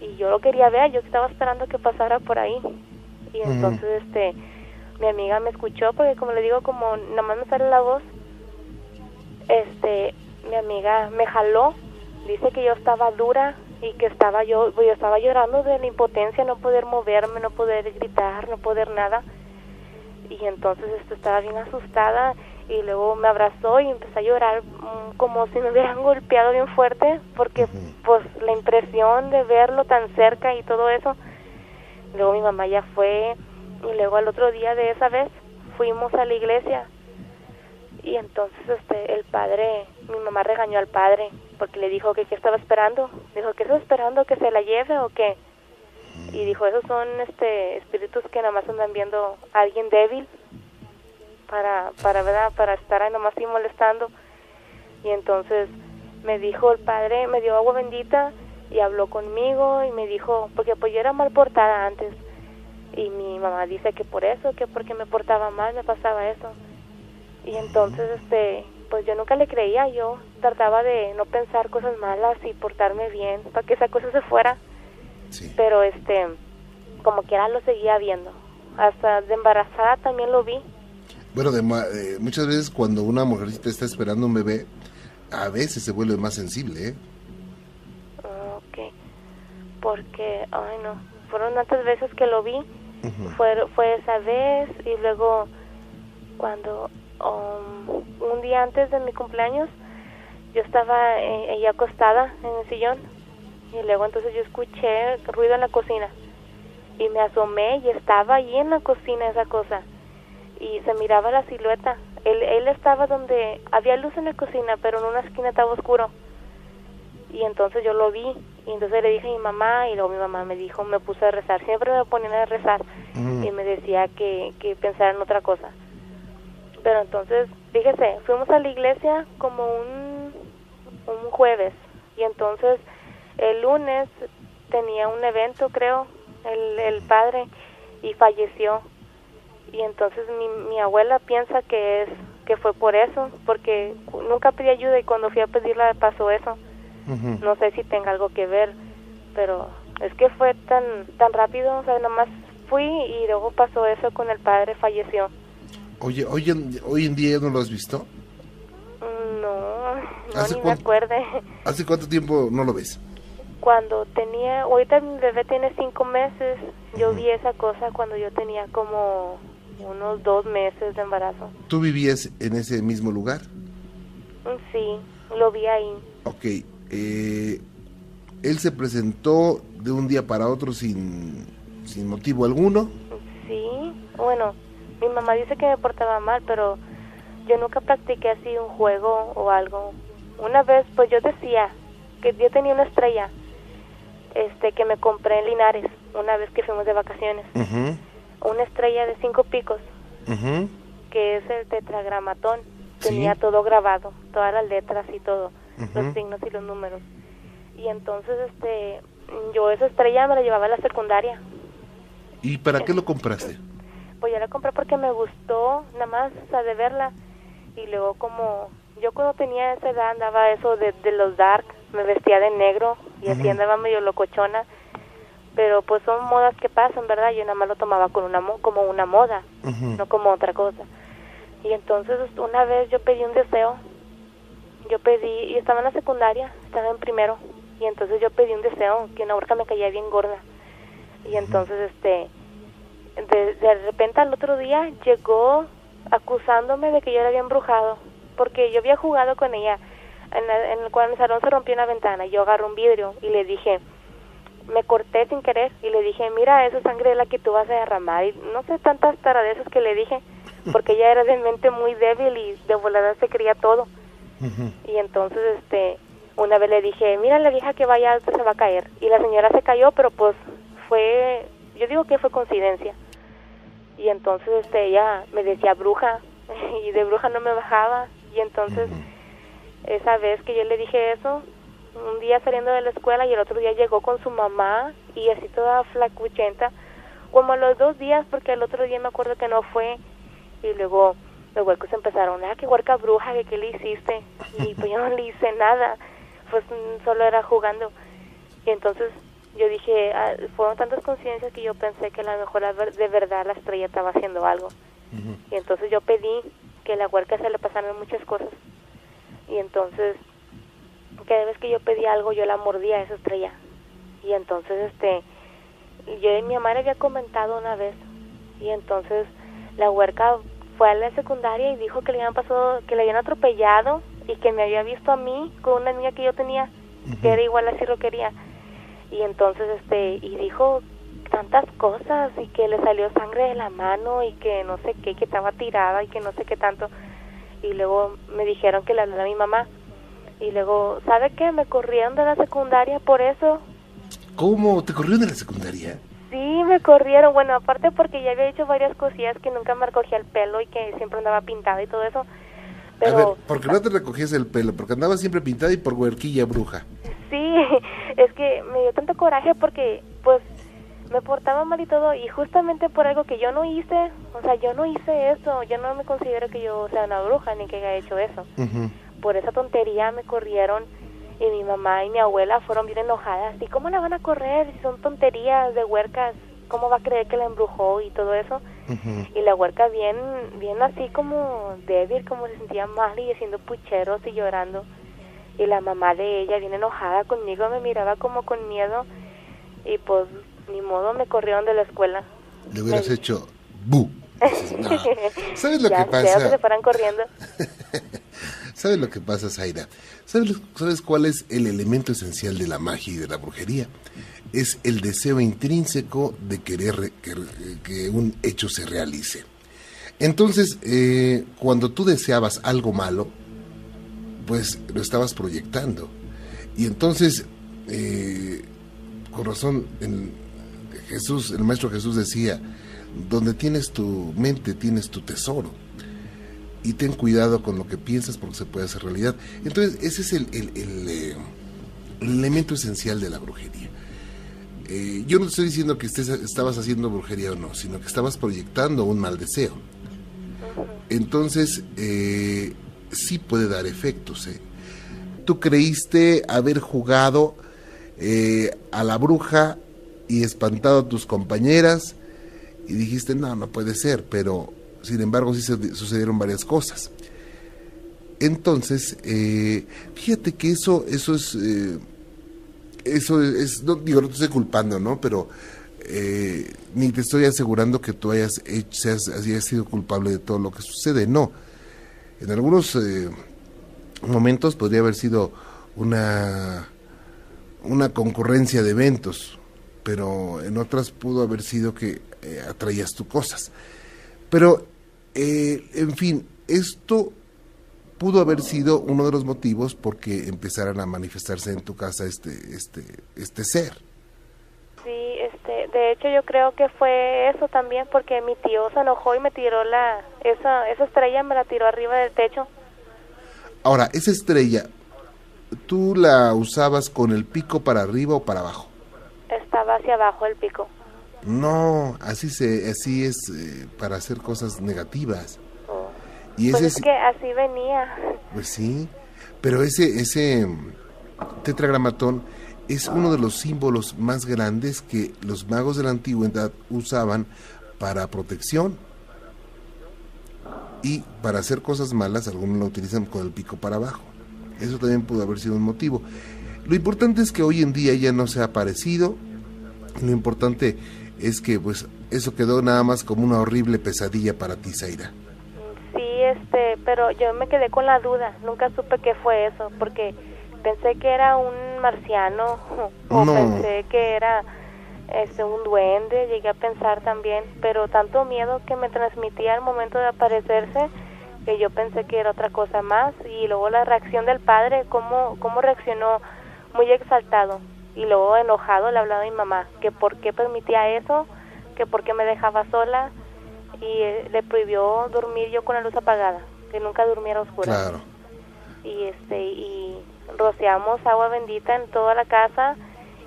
Y yo lo quería ver, yo estaba esperando que pasara por ahí. Y entonces, este, mi amiga me escuchó, porque como le digo, como nada más me sale la voz, este, mi amiga me jaló, dice que yo estaba dura y que estaba yo, yo estaba llorando de la impotencia, no poder moverme, no poder gritar, no poder nada y entonces esto estaba bien asustada y luego me abrazó y empecé a llorar mm, como si me hubieran golpeado bien fuerte porque pues la impresión de verlo tan cerca y todo eso luego mi mamá ya fue y luego al otro día de esa vez fuimos a la iglesia. Y entonces este el padre mi mamá regañó al padre porque le dijo que qué estaba esperando. Dijo que estaba esperando que se la lleve o qué y dijo esos son este espíritus que nada más andan viendo a alguien débil para para verdad para estar ahí nomás así molestando. Y entonces me dijo el padre me dio agua bendita y habló conmigo y me dijo porque pues yo era mal portada antes. Y mi mamá dice que por eso que porque me portaba mal me pasaba eso. Y entonces este pues yo nunca le creía. Yo trataba de no pensar cosas malas y portarme bien para que esa cosa se fuera. Sí. pero este como quiera lo seguía viendo. Hasta de embarazada también lo vi Bueno, de eh, muchas veces cuando una mujercita está esperando un bebé, a veces se vuelve más sensible, ¿eh? Ok. Porque ay no fueron tantas veces que lo vi fue fue esa vez y luego cuando um, un día antes de mi cumpleaños yo estaba eh, ahí acostada en el sillón y luego entonces yo escuché ruido en la cocina y me asomé y estaba ahí en la cocina esa cosa y se miraba la silueta. Él, él estaba donde había luz en la cocina pero en una esquina estaba oscuro. Y entonces yo lo vi y entonces le dije a mi mamá y luego mi mamá me dijo me puse a rezar siempre me ponían a rezar y me decía que, que pensara en otra cosa. Pero entonces fíjese fuimos a la iglesia como un, un jueves y entonces el lunes tenía un evento creo el, el padre y falleció y entonces mi, mi abuela piensa que es que fue por eso porque nunca pedí ayuda y cuando fui a pedirla pasó eso no sé si tenga algo que ver, pero es que fue tan tan rápido, o sea, nomás fui y luego pasó eso con el padre, falleció. Oye, hoy en, hoy en día ya no lo has visto. No, no ¿Hace ni me acuerde. ¿Hace cuánto tiempo no lo ves? Cuando tenía, ahorita mi bebé tiene cinco meses, yo vi esa cosa cuando yo tenía como unos dos meses de embarazo. ¿Tú vivías en ese mismo lugar? Mm, Sí, lo vi ahí. Ok. eh, él se presentó de un día para otro sin, sin motivo alguno. Sí, bueno, mi mamá dice que me portaba mal, pero yo nunca practiqué así un juego o algo. Una vez, pues yo decía que yo tenía una estrella, este, que me compré en Linares, una vez que fuimos de vacaciones. Ujú, Una estrella de cinco picos, que es el tetragramatón. Sí. Tenía todo grabado, todas las letras y todo, los signos y los números. Y entonces, este, yo esa estrella me la llevaba a la secundaria. ¿Y para qué lo compraste? Pues yo la compré porque me gustó, nada más, o sea, de verla. Y luego como yo cuando tenía esa edad andaba eso de, de los dark, me vestía de negro y así andaba medio locochona. Pero pues son modas que pasan, ¿verdad? Yo nada más lo tomaba con una mo- como una moda, no como otra cosa. Y entonces una vez yo pedí un deseo. Yo pedí, y estaba en la secundaria, estaba en primero. Y entonces yo pedí un deseo, que una horca me caía bien gorda. Y entonces, este, de, de repente al otro día llegó acusándome de que yo la había embrujado. Porque yo había jugado con ella. En, la- en el, cuando el salón se rompió una ventana, yo agarré un vidrio y le dije, me corté sin querer y le dije, mira, esa sangre es la que tú vas a derramar. Y no sé tantas taradezas que le dije, porque ella era de mente muy débil y de volada se creía todo. Y entonces, este, una vez le dije, mira la vieja que vaya alto se va a caer. Y la señora se cayó, pero pues fue, yo digo que fue coincidencia. Y entonces este, ella me decía bruja y de bruja no me bajaba. Y entonces esa vez que yo le dije eso, un día saliendo de la escuela y el otro día llegó con su mamá y así toda flacuchenta, como a los dos días porque el otro día me acuerdo que no fue. Y luego los huecos empezaron, ah, qué huerca bruja, que qué le hiciste y pues yo no le hice nada, pues solo era jugando. Y entonces yo dije, ah, fueron tantas conciencias que yo pensé que a lo mejor de verdad la estrella estaba haciendo algo y entonces yo pedí que a la huerca se le pasaran muchas cosas. Y entonces cada vez que yo pedía algo yo la mordía a esa estrella. Y entonces este yo y mi mamá le había comentado una vez y entonces la huerca fue a la secundaria y dijo que le habían pasado que le habían atropellado y que me había visto a mí con una niña que yo tenía que era igual así lo quería. Y entonces este y dijo tantas cosas y que le salió sangre de la mano y que no sé qué que estaba tirada y que no sé qué tanto. Y luego me dijeron que le hablara a mi mamá y luego sabe qué me corrieron de la secundaria por eso ¿Cómo? ¿Te corrieron de la secundaria? Sí, me corrieron. Bueno, aparte porque ya había hecho varias cosillas que nunca me recogía el pelo y que siempre andaba pintada y todo eso. Pero A ver, ¿por qué no te recogías el pelo? Porque andabas siempre pintada y por huerquilla bruja. sí, es que me dio tanto coraje porque pues me portaba mal y todo y justamente por algo que yo no hice, o sea, yo no hice eso, yo no me considero que yo sea una bruja ni que haya hecho eso. Ujú. Por esa tontería me corrieron y mi mamá y mi abuela fueron bien enojadas. ¿Y cómo la van a correr si son tonterías de huercas? ¿Cómo va a creer que la embrujó y todo eso? Y la huerca bien, bien así como débil, como se sentía mal y haciendo pucheros y llorando. Y la mamá de ella bien enojada conmigo, me miraba como con miedo y pues ni modo me corrieron de la escuela. Le hubieras Me- hecho bu. ¿Sabes lo ya que sé, que se pasa? fueran corriendo. ¿Sabes lo que pasa, Zaira? ¿Sabes, lo- ¿Sabes cuál es el elemento esencial de la magia y de la brujería? Es el deseo intrínseco de querer re- que, que un hecho se realice. Entonces, eh, cuando tú deseabas algo malo, pues lo estabas proyectando. Y entonces, eh, con razón, el Jesús, el Maestro Jesús decía, donde tienes tu mente, tienes tu tesoro y ten cuidado con lo que piensas porque se puede hacer realidad. Entonces, ese es el, eh, el elemento esencial de la brujería. Eh, yo no estoy diciendo que estés, estabas haciendo brujería o no, sino que estabas proyectando un mal deseo. Entonces, eh, sí puede dar efectos. ¿eh? Tú creíste haber jugado a la bruja y espantado a tus compañeras y dijiste, no, no puede ser, pero sin embargo sí se- sucedieron varias cosas. Entonces, eh, fíjate que eso, eso es, eh, eso es, no, digo, no te estoy culpando, ¿no? Pero eh, ni te estoy asegurando que tú hayas, hecho, seas, hayas sido culpable de todo lo que sucede, no. En algunos momentos podría haber sido una, una concurrencia de eventos, pero en otras pudo haber sido que eh, atraías tú cosas. Pero, eh, en fin, esto pudo haber sido uno de los motivos porque empezaran a manifestarse en tu casa este, este, este ser. Sí, este, de hecho yo creo que fue eso también porque mi tío se enojó y me tiró la, esa, esa estrella me la tiró arriba del techo. Ahora, esa estrella, ¿tú la usabas con el pico para arriba o para abajo? Estaba hacia abajo el pico. No, así se, así es eh, para hacer cosas negativas. Oh. Y Pues ese es es, que así venía. pues sí, pero ese, ese mm, tetragramatón es uno de los símbolos más grandes que los magos de la antigüedad usaban para protección. Y para hacer cosas malas, algunos lo utilizan con el pico para abajo. Eso también pudo haber sido un motivo. Lo importante es que hoy en día ya no se ha aparecido. Lo importante es que pues eso quedó nada más como una horrible pesadilla para ti, Zaira. Sí, este, pero yo me quedé con la duda. Nunca supe qué fue eso porque pensé que era un marciano o No. pensé que era este un duende, llegué a pensar también, pero tanto miedo que me transmitía al momento de aparecerse que yo pensé que era otra cosa más y luego la reacción del padre, cómo, cómo reaccionó muy exaltado y luego enojado le hablaba a mi mamá que por qué permitía eso, que por qué me dejaba sola y eh, le prohibió dormir yo con la luz apagada, que nunca durmiera oscura. Claro. Y este y rociamos agua bendita en toda la casa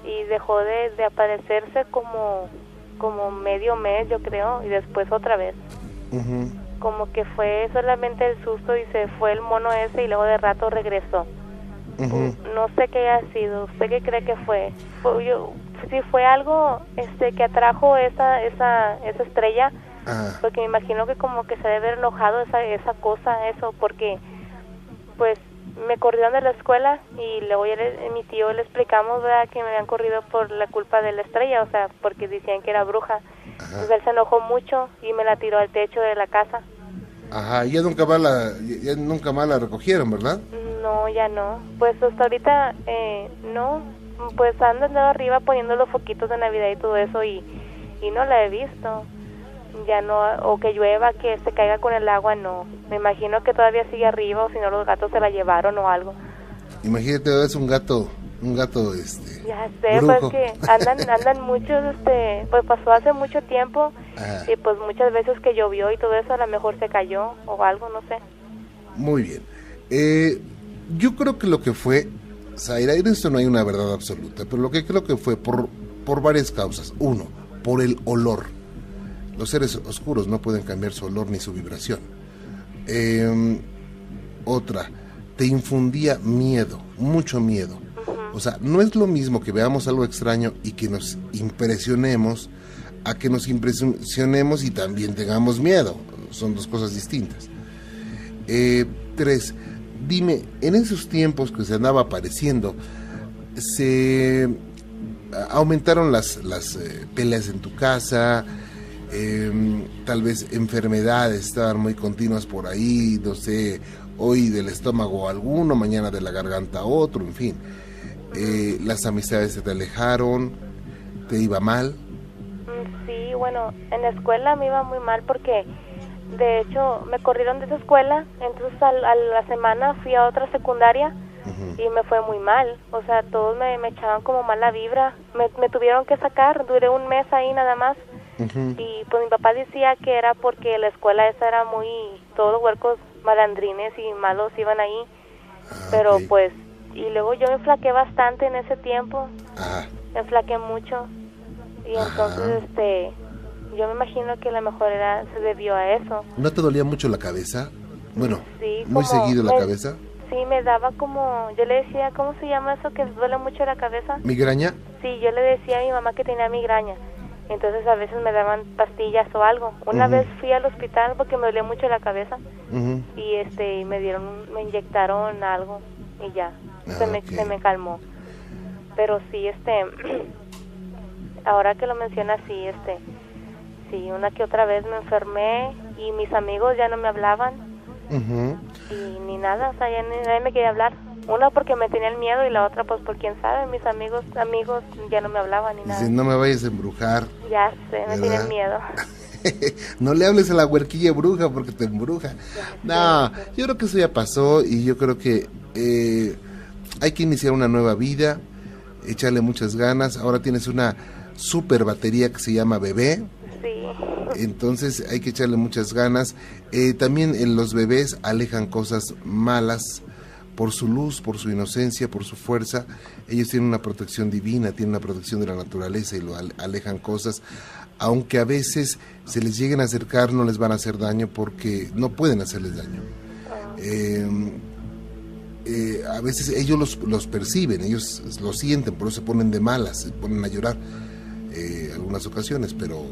y dejó de, de aparecerse como como medio mes yo creo y después otra vez como que fue solamente el susto y se fue el mono ese y luego de rato regresó No sé qué haya sido usted qué cree que fue, Fue- yo si fue algo este que atrajo esa esa esa estrella Ah, porque me imagino que como que se debe haber enojado esa esa cosa eso porque pues me corrieron de la escuela y luego ya le- mi tío le explicamos verdad que me habían corrido por la culpa de la estrella o sea porque decían que era bruja. Entonces él se enojó mucho y me la tiró al techo de la casa ajá, y ya nunca más la, ya nunca más la recogieron, ¿verdad? no ya no. Pues hasta ahorita eh, no. Pues ando andando arriba poniendo los foquitos de navidad y todo eso y y no la he visto. Ya no o que llueva que se caiga con el agua no. Me imagino que todavía sigue arriba o si no los gatos se la llevaron o algo. Imagínate, es un gato, un gato, este, ya sé brujo. pues que andan andan muchos este pues pasó hace mucho tiempo Ajá. y pues muchas veces que llovió y todo eso a lo mejor se cayó o algo no sé Muy bien. Eh, yo creo que lo que fue, Zaira, en esto no hay una verdad absoluta, pero lo que creo que fue por, por varias causas. Uno, por el olor. Los seres oscuros no pueden cambiar su olor ni su vibración. Eh, otra, te infundía miedo, mucho miedo. O sea, no es lo mismo que veamos algo extraño y que nos impresionemos a que nos impresionemos y también tengamos miedo. Son dos cosas distintas. Eh, tres, dime, en esos tiempos que se andaba apareciendo, se aumentaron las, las eh, peleas en tu casa, eh, tal vez enfermedades estaban muy continuas por ahí, no sé, hoy del estómago alguno, mañana de la garganta otro, en fin. Eh, las amistades se te alejaron, te iba mal. Bueno, en la escuela me iba muy mal porque de hecho me corrieron de esa escuela, entonces al- a, la semana fui a otra secundaria y me fue muy mal, o sea, todos me, me echaban como mala vibra, me, me tuvieron que sacar, duré un mes ahí nada más. Y pues mi papá decía que era porque la escuela esa era muy, todos los huercos malandrines y malos iban ahí, pero ok. pues, y luego yo me flaqué bastante en ese tiempo, me flaqué mucho. Y Ajá. entonces este yo me imagino que la mejor era se debió a eso ¿No te dolía mucho la cabeza? Bueno, Sí, muy seguido la me- cabeza. sí me daba como yo le decía cómo se llama eso que duele mucho la cabeza ¿Migraña? sí yo le decía a mi mamá que tenía migraña entonces a veces me daban pastillas o algo una vez fui al hospital porque me dolía mucho la cabeza Ujú. y este me dieron me inyectaron algo y ya se Ah, me ok. se me calmó pero sí este ahora que lo mencionas sí este sí una que otra vez me enfermé y mis amigos ya no me hablaban y ni nada o sea ya ni- nadie me quería hablar una porque me tenían miedo y la otra pues por quién sabe mis amigos amigos ya no me hablaban ni nada Dice, no me vayas a embrujar. ya sé me tienen miedo no le hables a la huerquilla bruja porque te embruja. No, yo creo que eso ya pasó y yo creo que eh, hay que iniciar una nueva vida, echarle muchas ganas. Ahora tienes una super batería que se llama bebé, entonces hay que echarle muchas ganas. Eh, también en los bebés alejan cosas malas por su luz, por su inocencia, por su fuerza. Ellos tienen una protección divina, tienen una protección de la naturaleza y lo ale- alejan cosas. Aunque a veces se les lleguen a acercar, no les van a hacer daño porque no pueden hacerles daño. Eh, eh, a veces ellos los, los perciben, ellos lo sienten, por eso se ponen de malas, se ponen a llorar eh, algunas ocasiones, pero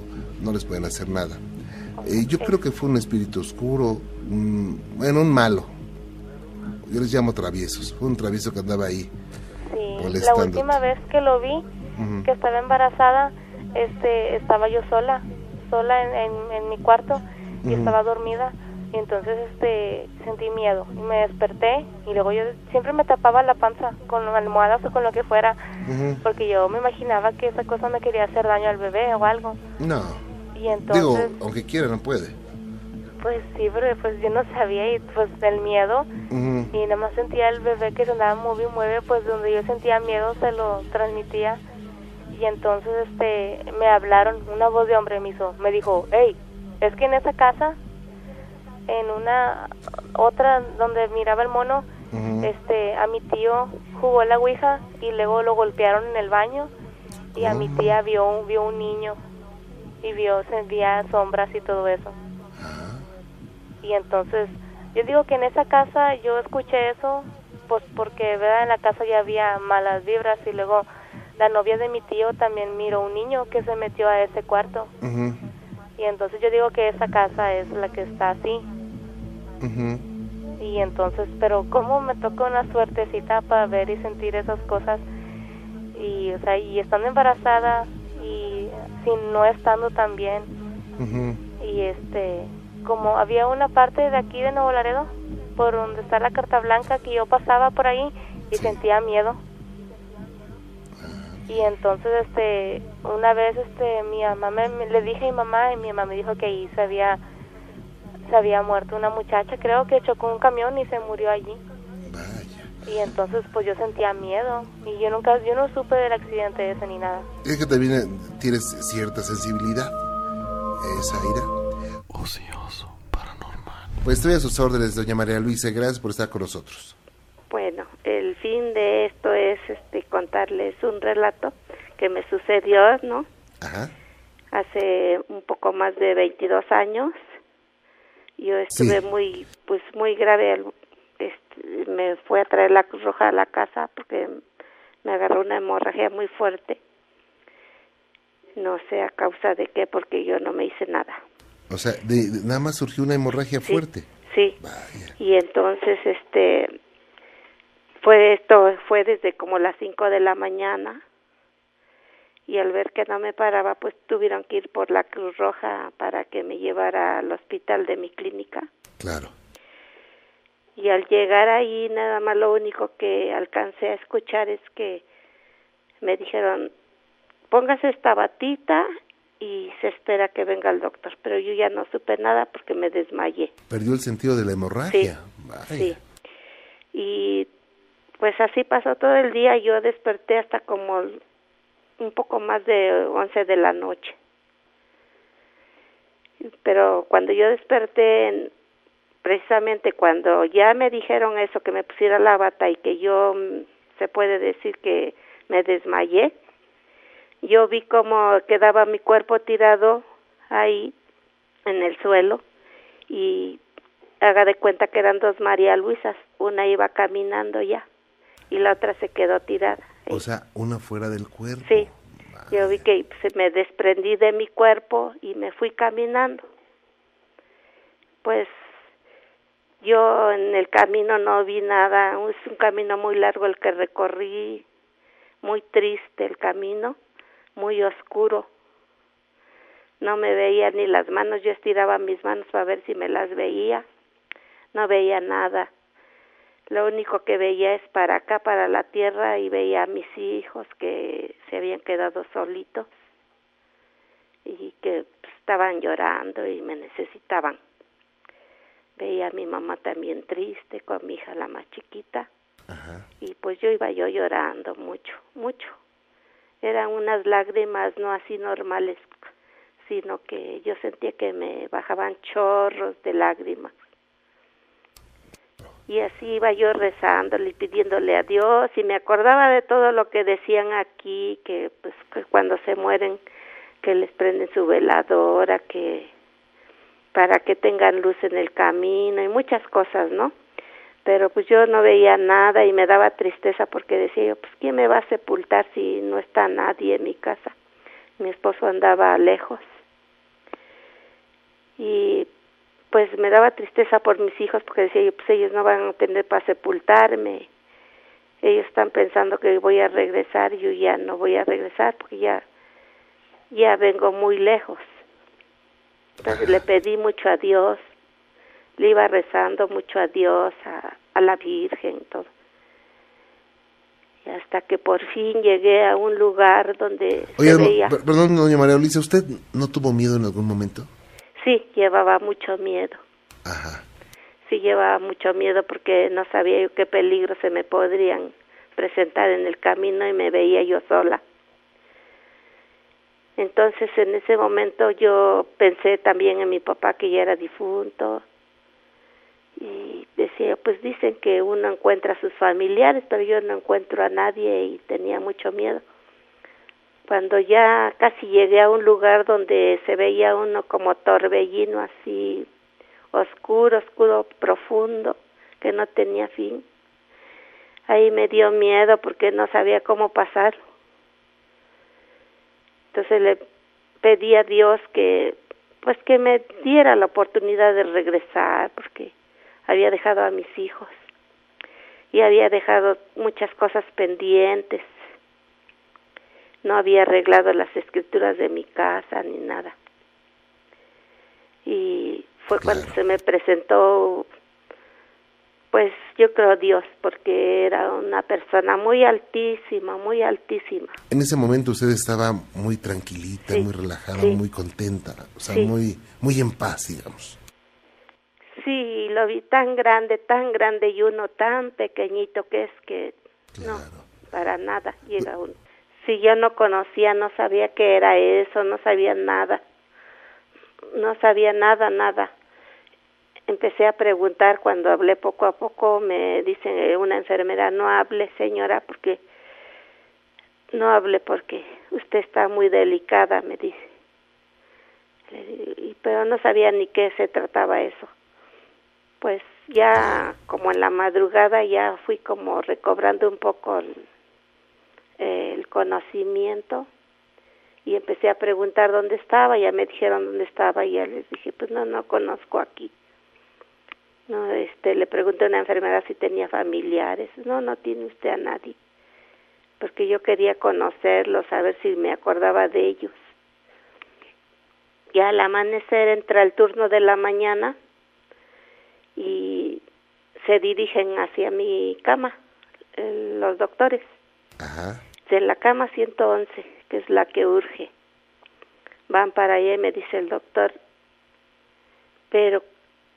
no les pueden hacer nada. Eh, yo creo que fue un espíritu oscuro, un- bueno, un malo. Yo les llamo traviesos. Fue un travieso que andaba ahí. Sí, la última vez que lo vi, que estaba embarazada, este, estaba yo sola, sola en, en, en mi cuarto y estaba dormida y entonces este sentí miedo y me desperté y luego yo siempre me tapaba la panza con almohadas o con lo que fuera porque yo me imaginaba que esa cosa me quería hacer daño al bebé o algo No, y entonces digo, aunque quiera, no puede. Pues sí, pero pues yo no sabía y pues el miedo. Y nada más sentía el bebé que se andaba mueve y mueve, pues donde yo sentía miedo se lo transmitía. Y entonces este me hablaron, una voz de hombre me hizo, me dijo, hey, es que en esa casa, en una otra donde miraba el mono, este a mi tío jugó la ouija y luego lo golpearon en el baño y a mi tía vio vio un niño y vio sentía sombras y todo eso. Y entonces yo digo que en esa casa yo escuché eso pues porque verdad en la casa ya había malas vibras y luego la novia de mi tío también miró un niño que se metió a ese cuarto. Y entonces yo digo que esa casa es la que está así. Y entonces pero cómo me toca una suertecita para ver y sentir esas cosas y o sea y estando embarazada sin no estando tan bien. Y este como había una parte de aquí de Nuevo Laredo por donde está la carta blanca que yo pasaba por ahí y sentía miedo. Y entonces este una vez este mi mamá me, me- le dije a mi mamá y mi mamá me dijo que ahí se había se había muerto una muchacha creo que chocó un camión y se murió allí. Y entonces pues yo sentía miedo y yo nunca yo no supe del accidente ese ni nada Es que también eh, tienes cierta sensibilidad, eh, Zaira. Ocioso, paranormal. Pues estoy a sus órdenes, doña María Luisa. Gracias por estar con nosotros. Bueno, el fin de esto es este contarles un relato que me sucedió, ¿no? Ajá. Hace un poco más de 22 años. Yo estuve Sí. muy pues muy grave, al- este, me fue a traer la Cruz Roja a la casa porque me agarró una hemorragia muy fuerte. No sé a causa de qué, porque yo no me hice nada. O sea, de, de- nada más surgió una hemorragia Sí, fuerte. Sí. Vaya. Y entonces, este, fue esto, fue desde como las 5 de la mañana. Y al ver que no me paraba, pues tuvieron que ir por la Cruz Roja para que me llevara al hospital de mi clínica. Claro. Y al llegar ahí, nada más lo único que alcancé a escuchar es que me dijeron, póngase esta batita y se espera que venga el doctor. Pero yo ya no supe nada porque me desmayé. Perdió el sentido de la hemorragia. Vaya. Sí. Y pues así pasó todo el día. Yo desperté hasta como un poco más de 11 de la noche. Pero cuando yo desperté, en- precisamente cuando ya me dijeron eso, que me pusiera la bata y que yo, mm, se puede decir que me desmayé, yo vi cómo quedaba mi cuerpo tirado ahí en el suelo y haga de cuenta que eran dos María Luisas, una iba caminando ya y la otra se quedó tirada. O sea, una fuera del cuerpo. Sí, yo vi que se me desprendí de mi cuerpo y me fui caminando. Pues yo en el camino no vi nada, es un camino muy largo el que recorrí, muy triste el camino, muy oscuro. No me veía ni las manos, yo estiraba mis manos para ver si me las veía. No veía nada. Lo único que veía es para acá, para la tierra, y veía a mis hijos que se habían quedado solitos y que estaban llorando y me necesitaban. Veía a mi mamá también triste con mi hija la más chiquita Ajá. y pues yo iba yo llorando mucho, mucho. Eran unas lágrimas no así normales, sino que yo sentía que me bajaban chorros de lágrimas. Y así iba yo rezándole y pidiéndole a Dios y me acordaba de todo lo que decían aquí, que pues que cuando se mueren que les prenden su veladora, que para que tengan luz en el camino y muchas cosas, ¿no? Pero pues yo no veía nada y me daba tristeza porque decía yo, pues ¿quién me va a sepultar si no está nadie en mi casa? Mi esposo andaba lejos. Y pues me daba tristeza por mis hijos porque decía yo, pues ellos no van a tener para sepultarme. Ellos están pensando que voy a regresar, yo ya no voy a regresar porque ya ya vengo muy lejos. Entonces le pedí mucho a Dios, le iba rezando mucho a Dios, a, a la Virgen, todo. Y hasta que por fin llegué a un lugar donde se veía, perdón, doña María Luisa, ¿usted no tuvo miedo en algún momento? sí, llevaba mucho miedo. Ajá. Sí llevaba mucho miedo porque no sabía yo qué peligros se me podrían presentar en el camino y me veía yo sola. Entonces en ese momento yo pensé también en mi papá que ya era difunto y decía, pues dicen que uno encuentra a sus familiares, pero yo no encuentro a nadie y tenía mucho miedo. Cuando ya casi llegué a un lugar donde se veía uno como torbellino así oscuro, oscuro, profundo, que no tenía fin. Ahí me dio miedo porque no sabía cómo pasar. Entonces le pedí a Dios que pues que me diera la oportunidad de regresar porque había dejado a mis hijos y había dejado muchas cosas pendientes. No había arreglado las escrituras de mi casa ni nada. Y fue cuando se me presentó, pues yo creo Dios, porque era una persona muy altísima, muy altísima. En ese momento usted estaba muy tranquilita, Sí, muy relajada, sí. muy contenta, o sea, Sí. muy, muy en paz, digamos. Sí, lo vi tan grande, tan grande y uno tan pequeñito que es que no, para nada llega uno. Si yo no conocía, no sabía qué era eso, no sabía nada, no sabía nada, nada. Empecé a preguntar cuando hablé poco a poco, me dicen una enfermera, no hable señora porque, no hable porque usted está muy delicada, me dice. Le digo, "Y- pero no sabía ni qué se trataba eso pues ya como en la madrugada ya fui como recobrando un poco el conocimiento y empecé a preguntar dónde estaba, ya me dijeron dónde estaba y ya les dije, pues no, no conozco aquí. No, este, le pregunté a una enfermera si tenía familiares. No, no tiene usted a nadie. Porque yo quería conocerlos, saber si me acordaba de ellos. Ya al amanecer entra el turno de la mañana y se dirigen hacia mi cama los doctores Ajá. de la cama 111 que es la que urge van para allá y me dice el doctor pero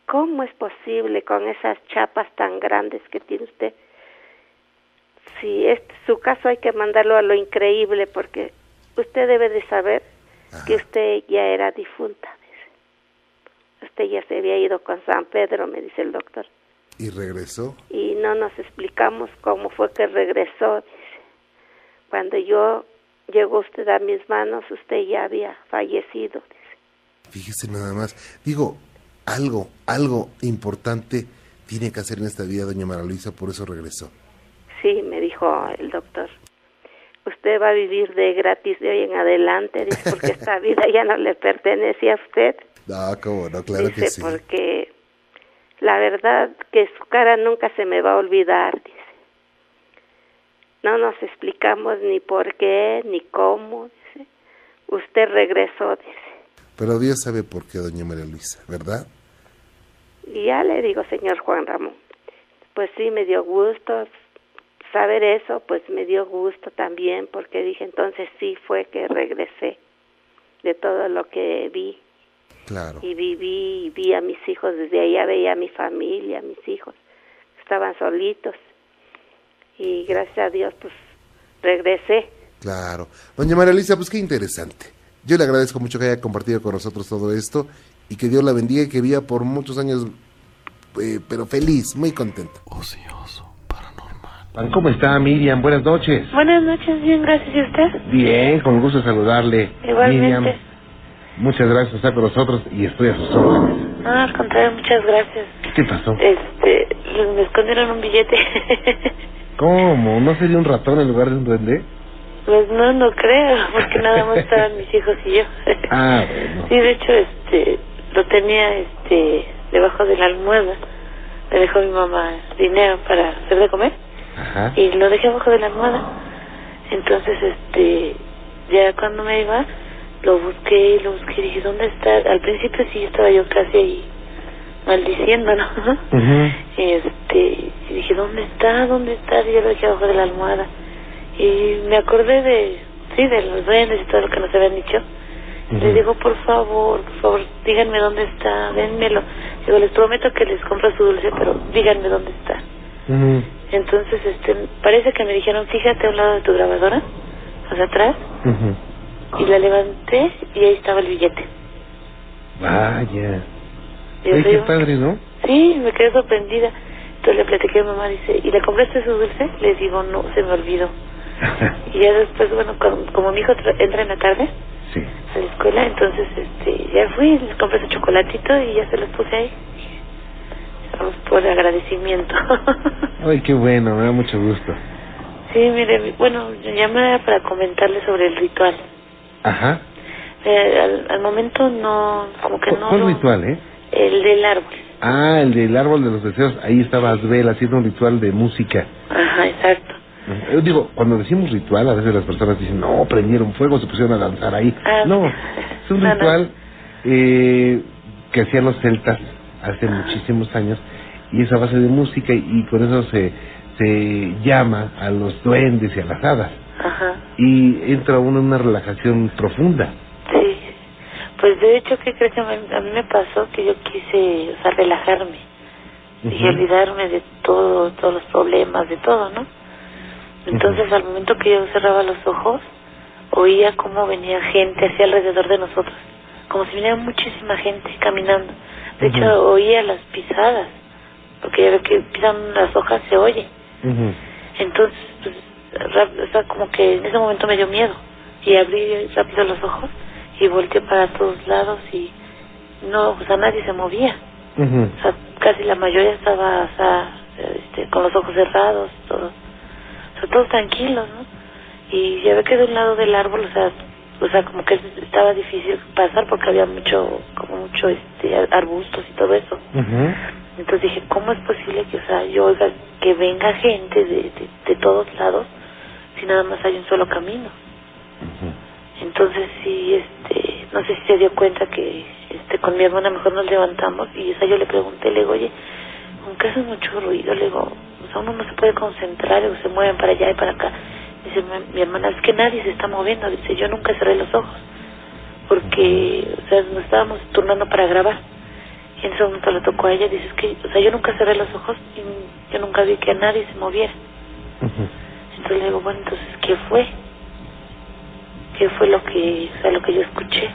cómo es posible con esas chapas tan grandes que tiene usted si es su caso hay que mandarlo a lo increíble porque usted debe de saber que usted ya era difunta dice. usted ya se había ido con San Pedro me dice el doctor Y regresó. y no nos explicamos cómo fue que regresó. Dice. Cuando yo llegó usted a mis manos, usted ya había fallecido. Dice. Fíjese nada más. Digo, algo, algo importante tiene que hacer en esta vida doña María Luisa, por eso regresó. Sí, me dijo el doctor. Usted va a vivir de gratis de hoy en adelante, dice, porque esta vida ya no le pertenece a usted. No, cómo no, claro dice, que sí. porque la verdad que su cara nunca se me va a olvidar, dice. No nos explicamos ni por qué, ni cómo, dice. Usted regresó, dice. Pero Dios sabe por qué, doña María Luisa, ¿verdad? Ya le digo, señor Juan Ramón, pues sí, me dio gusto saber eso, pues me dio gusto también, porque dije, entonces sí fue que regresé de todo lo que vi Claro. y viví y vi a mis hijos, desde allá veía a mi familia, a mis hijos, estaban solitos y gracias a Dios pues regresé. Claro. Doña María Luisa, pues qué interesante. Yo le agradezco mucho que haya compartido con nosotros todo esto y que Dios la bendiga y que viva por muchos años, eh, pero feliz, muy contenta. Ocioso, paranormal. ¿Cómo está Miriam? Buenas noches. Buenas noches, bien, gracias. ¿Y usted? Bien, con gusto saludarle. Igualmente. Miriam, muchas gracias por estar con nosotros y estoy a sus órdenes. Ah, al contrario, muchas gracias. ¿Qué pasó? Este, me escondieron un billete. ¿Cómo? ¿No sería un ratón en lugar de un duende? pues no, no creo, porque nada más estaban mis hijos y yo. Ah, bueno. Sí, de hecho, este, lo tenía, este, debajo de la almohada. Me dejó mi mamá dinero para hacer de comer Ajá. y lo dejé abajo de la almohada. Entonces, este, ya cuando me iba, lo busqué y lo busqué y dije, ¿dónde está? Al principio sí estaba yo casi ahí maldiciendo, ¿no? Este, y dije, ¿dónde está? ¿Dónde está? Y yo lo dejé abajo de la almohada. Y me acordé de, sí, de los duendes y todo lo que nos habían dicho. Le digo, por favor, por favor, díganme dónde está, denmelo. Digo, les prometo que les compro su dulce, pero díganme dónde está. Entonces, este, parece que me dijeron, fíjate a un lado de tu grabadora, hacia atrás, y la levanté y ahí estaba el billete. Vaya. Ay, qué padre, ¿no? Sí, me quedé sorprendida. Entonces le platiqué a mi mamá, dice, ¿y le compraste su dulce? Le digo, no, se me olvidó. Y ya después, bueno, com- como mi hijo tra- entra en la tarde sí. a la escuela, entonces este, ya fui, les compré su chocolatito y ya se los puse ahí. Vamos, Por agradecimiento. Ay, qué bueno, me da mucho gusto. sí, mire, mi- bueno, yo llamé para comentarle sobre el ritual. Ajá. Eh, al, al momento no, como que ¿Cu- no... ¿Cuál ritual, eh? El del árbol. Ah, el del árbol de los deseos. Ahí estaba Asbel haciendo un ritual de música. Ajá, exacto. Yo digo, cuando decimos ritual, a veces las personas dicen, no, prendieron fuego, se pusieron a danzar ahí. Ah, no, es un no, no. ritual eh, que hacían los celtas hace muchísimos años y es a base de música y, y con eso se, se llama a los duendes y a las hadas. Ajá. Y entra uno en una relajación profunda. Sí, pues de hecho, ¿qué crees que me- a mí me pasó? Que yo quise, o sea, relajarme y olvidarme de todo, todos los problemas, de todo, ¿no? Entonces, al momento que yo cerraba los ojos, oía cómo venía gente hacia alrededor de nosotros, como si viniera muchísima gente caminando. De hecho, oía las pisadas, porque ya ve que pisan las hojas, se oye. Ujú. Entonces, pues, rap- o sea, como que en ese momento me dio miedo. Y abrí rápido los ojos y volteé para todos lados y no, o sea, nadie se movía. O sea, casi la mayoría estaba, o sea, este, con los ojos cerrados, todo. O sea, todos tranquilos, ¿no? Y ya ve que de un lado del árbol, o sea, o sea, como que estaba difícil pasar porque había mucho, como mucho, este, arbustos y todo eso. Entonces dije, ¿cómo es posible que, o sea, yo oiga que venga gente de, de, de todos lados si nada más hay un solo camino? Entonces sí, este, no sé si se dio cuenta que este, con mi hermana mejor nos levantamos y o sea, yo le pregunté, le digo, oye, aunque hace mucho ruido, le digo, o sea, uno no se puede concentrar, o se mueven para allá y para acá. Dice mi, mi hermana, es que nadie se está moviendo, dice, yo nunca cerré los ojos, porque, o sea, nos estábamos turnando para grabar. Y en ese momento le tocó a ella, dice, es que, o sea, yo nunca cerré los ojos y yo nunca vi que nadie se moviera. Entonces le digo, bueno, entonces, ¿qué fue? ¿Qué fue lo que, o sea, lo que yo escuché?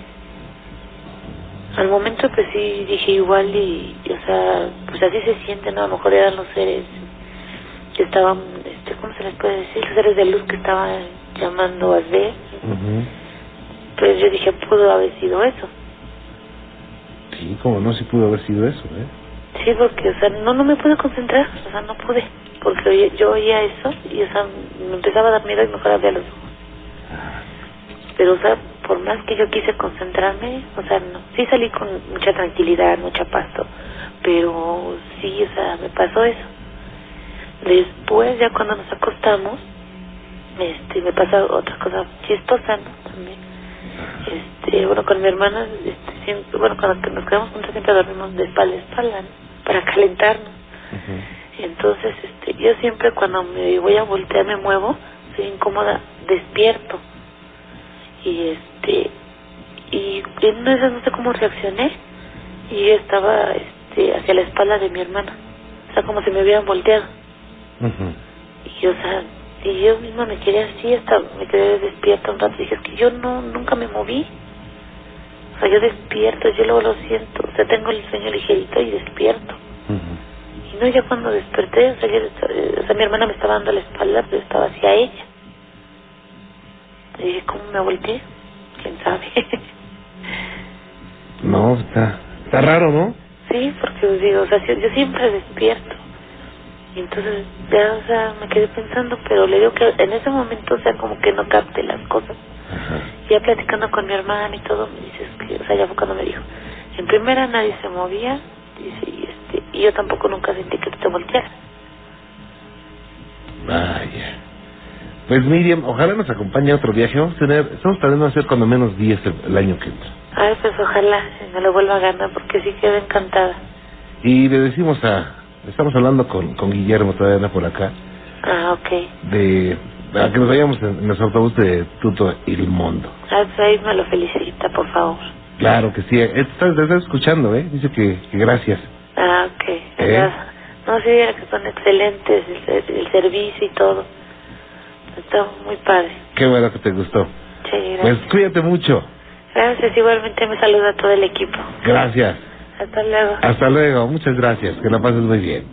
Al momento pues sí dije igual y, y, o sea, pues así se siente, ¿no? A lo mejor eran los seres que estaban, este, ¿cómo se les puede decir? Los seres de luz que estaban llamando a ver. Ujú. Pues yo dije, pudo haber sido eso. Sí, como no, sí pudo haber sido eso, ¿eh? Sí, porque, o sea, no, no me pude concentrar, o sea, no pude. Porque oye- yo oía eso y, o sea, me empezaba a dar miedo y mejor abría los ojos. Pero, o sea, por más que yo quise concentrarme, o sea, no. Sí salí con mucha tranquilidad, mucha paz, pero sí, o sea, me pasó eso. Después, ya cuando nos acostamos, este, me pasa otra cosa chistosa, ¿no? También. Este, bueno, con mi hermana, este, siempre, bueno, cuando nos quedamos juntos siempre dormimos de espalda a espalda, ¿no? Para calentarnos. Entonces, este, yo siempre cuando me voy a voltear me muevo, soy incómoda, despierto. Y este, y en una esas no sé cómo reaccioné, y yo estaba este, hacia la espalda de mi hermana, o sea, como si me hubieran volteado. Ujú. Y, o sea, y yo misma me quedé así, hasta me quedé despierta un rato. Dije, es que yo no, nunca me moví. O sea, yo despierto, yo luego lo siento. O sea, tengo el sueño ligerito y despierto. Y no, ya cuando desperté, o sea, yo eh, o sea, mi hermana me estaba dando la espalda, pero estaba hacia ella. Y dije, ¿cómo me volteé? ¿Quién sabe? No, está, está raro, ¿no? sí, porque os digo, o sea, yo, yo siempre despierto. Y entonces, ya, o sea, me quedé pensando, pero le digo que en ese momento, o sea, como que no capte las cosas. Ajá. Ya platicando con mi hermana y todo, me dices que, o sea, ya fue cuando me dijo, en primera nadie se movía, dice, y, este, y yo tampoco nunca sentí que te voltearas. Vaya. Pues Miriam, ojalá nos acompañe a otro viaje. Vamos a tener, estamos planeando hacer cuando menos 10 el, año que entra. Ay, pues ojalá me lo vuelva a ganar, porque sí quedé encantada. Y le decimos a, estamos hablando con, con Guillermo todavía anda por acá, Ah, ok. de, a que nos vayamos en, en nuestro autobús de Tuto Il Mundo. Ah, pues ahí me lo felicita, por favor. Claro que sí. Está, está escuchando, ¿eh? Dice que, que gracias. Ah, ok. ¿Eh? No, sí, que son excelentes el, el servicio y todo. Está muy padre. Qué bueno que te gustó. Sí, Pues gracias. cuídate mucho. Gracias, igualmente me saluda todo el equipo. Gracias. Hasta luego. Hasta luego. Muchas gracias. Que la pases muy bien.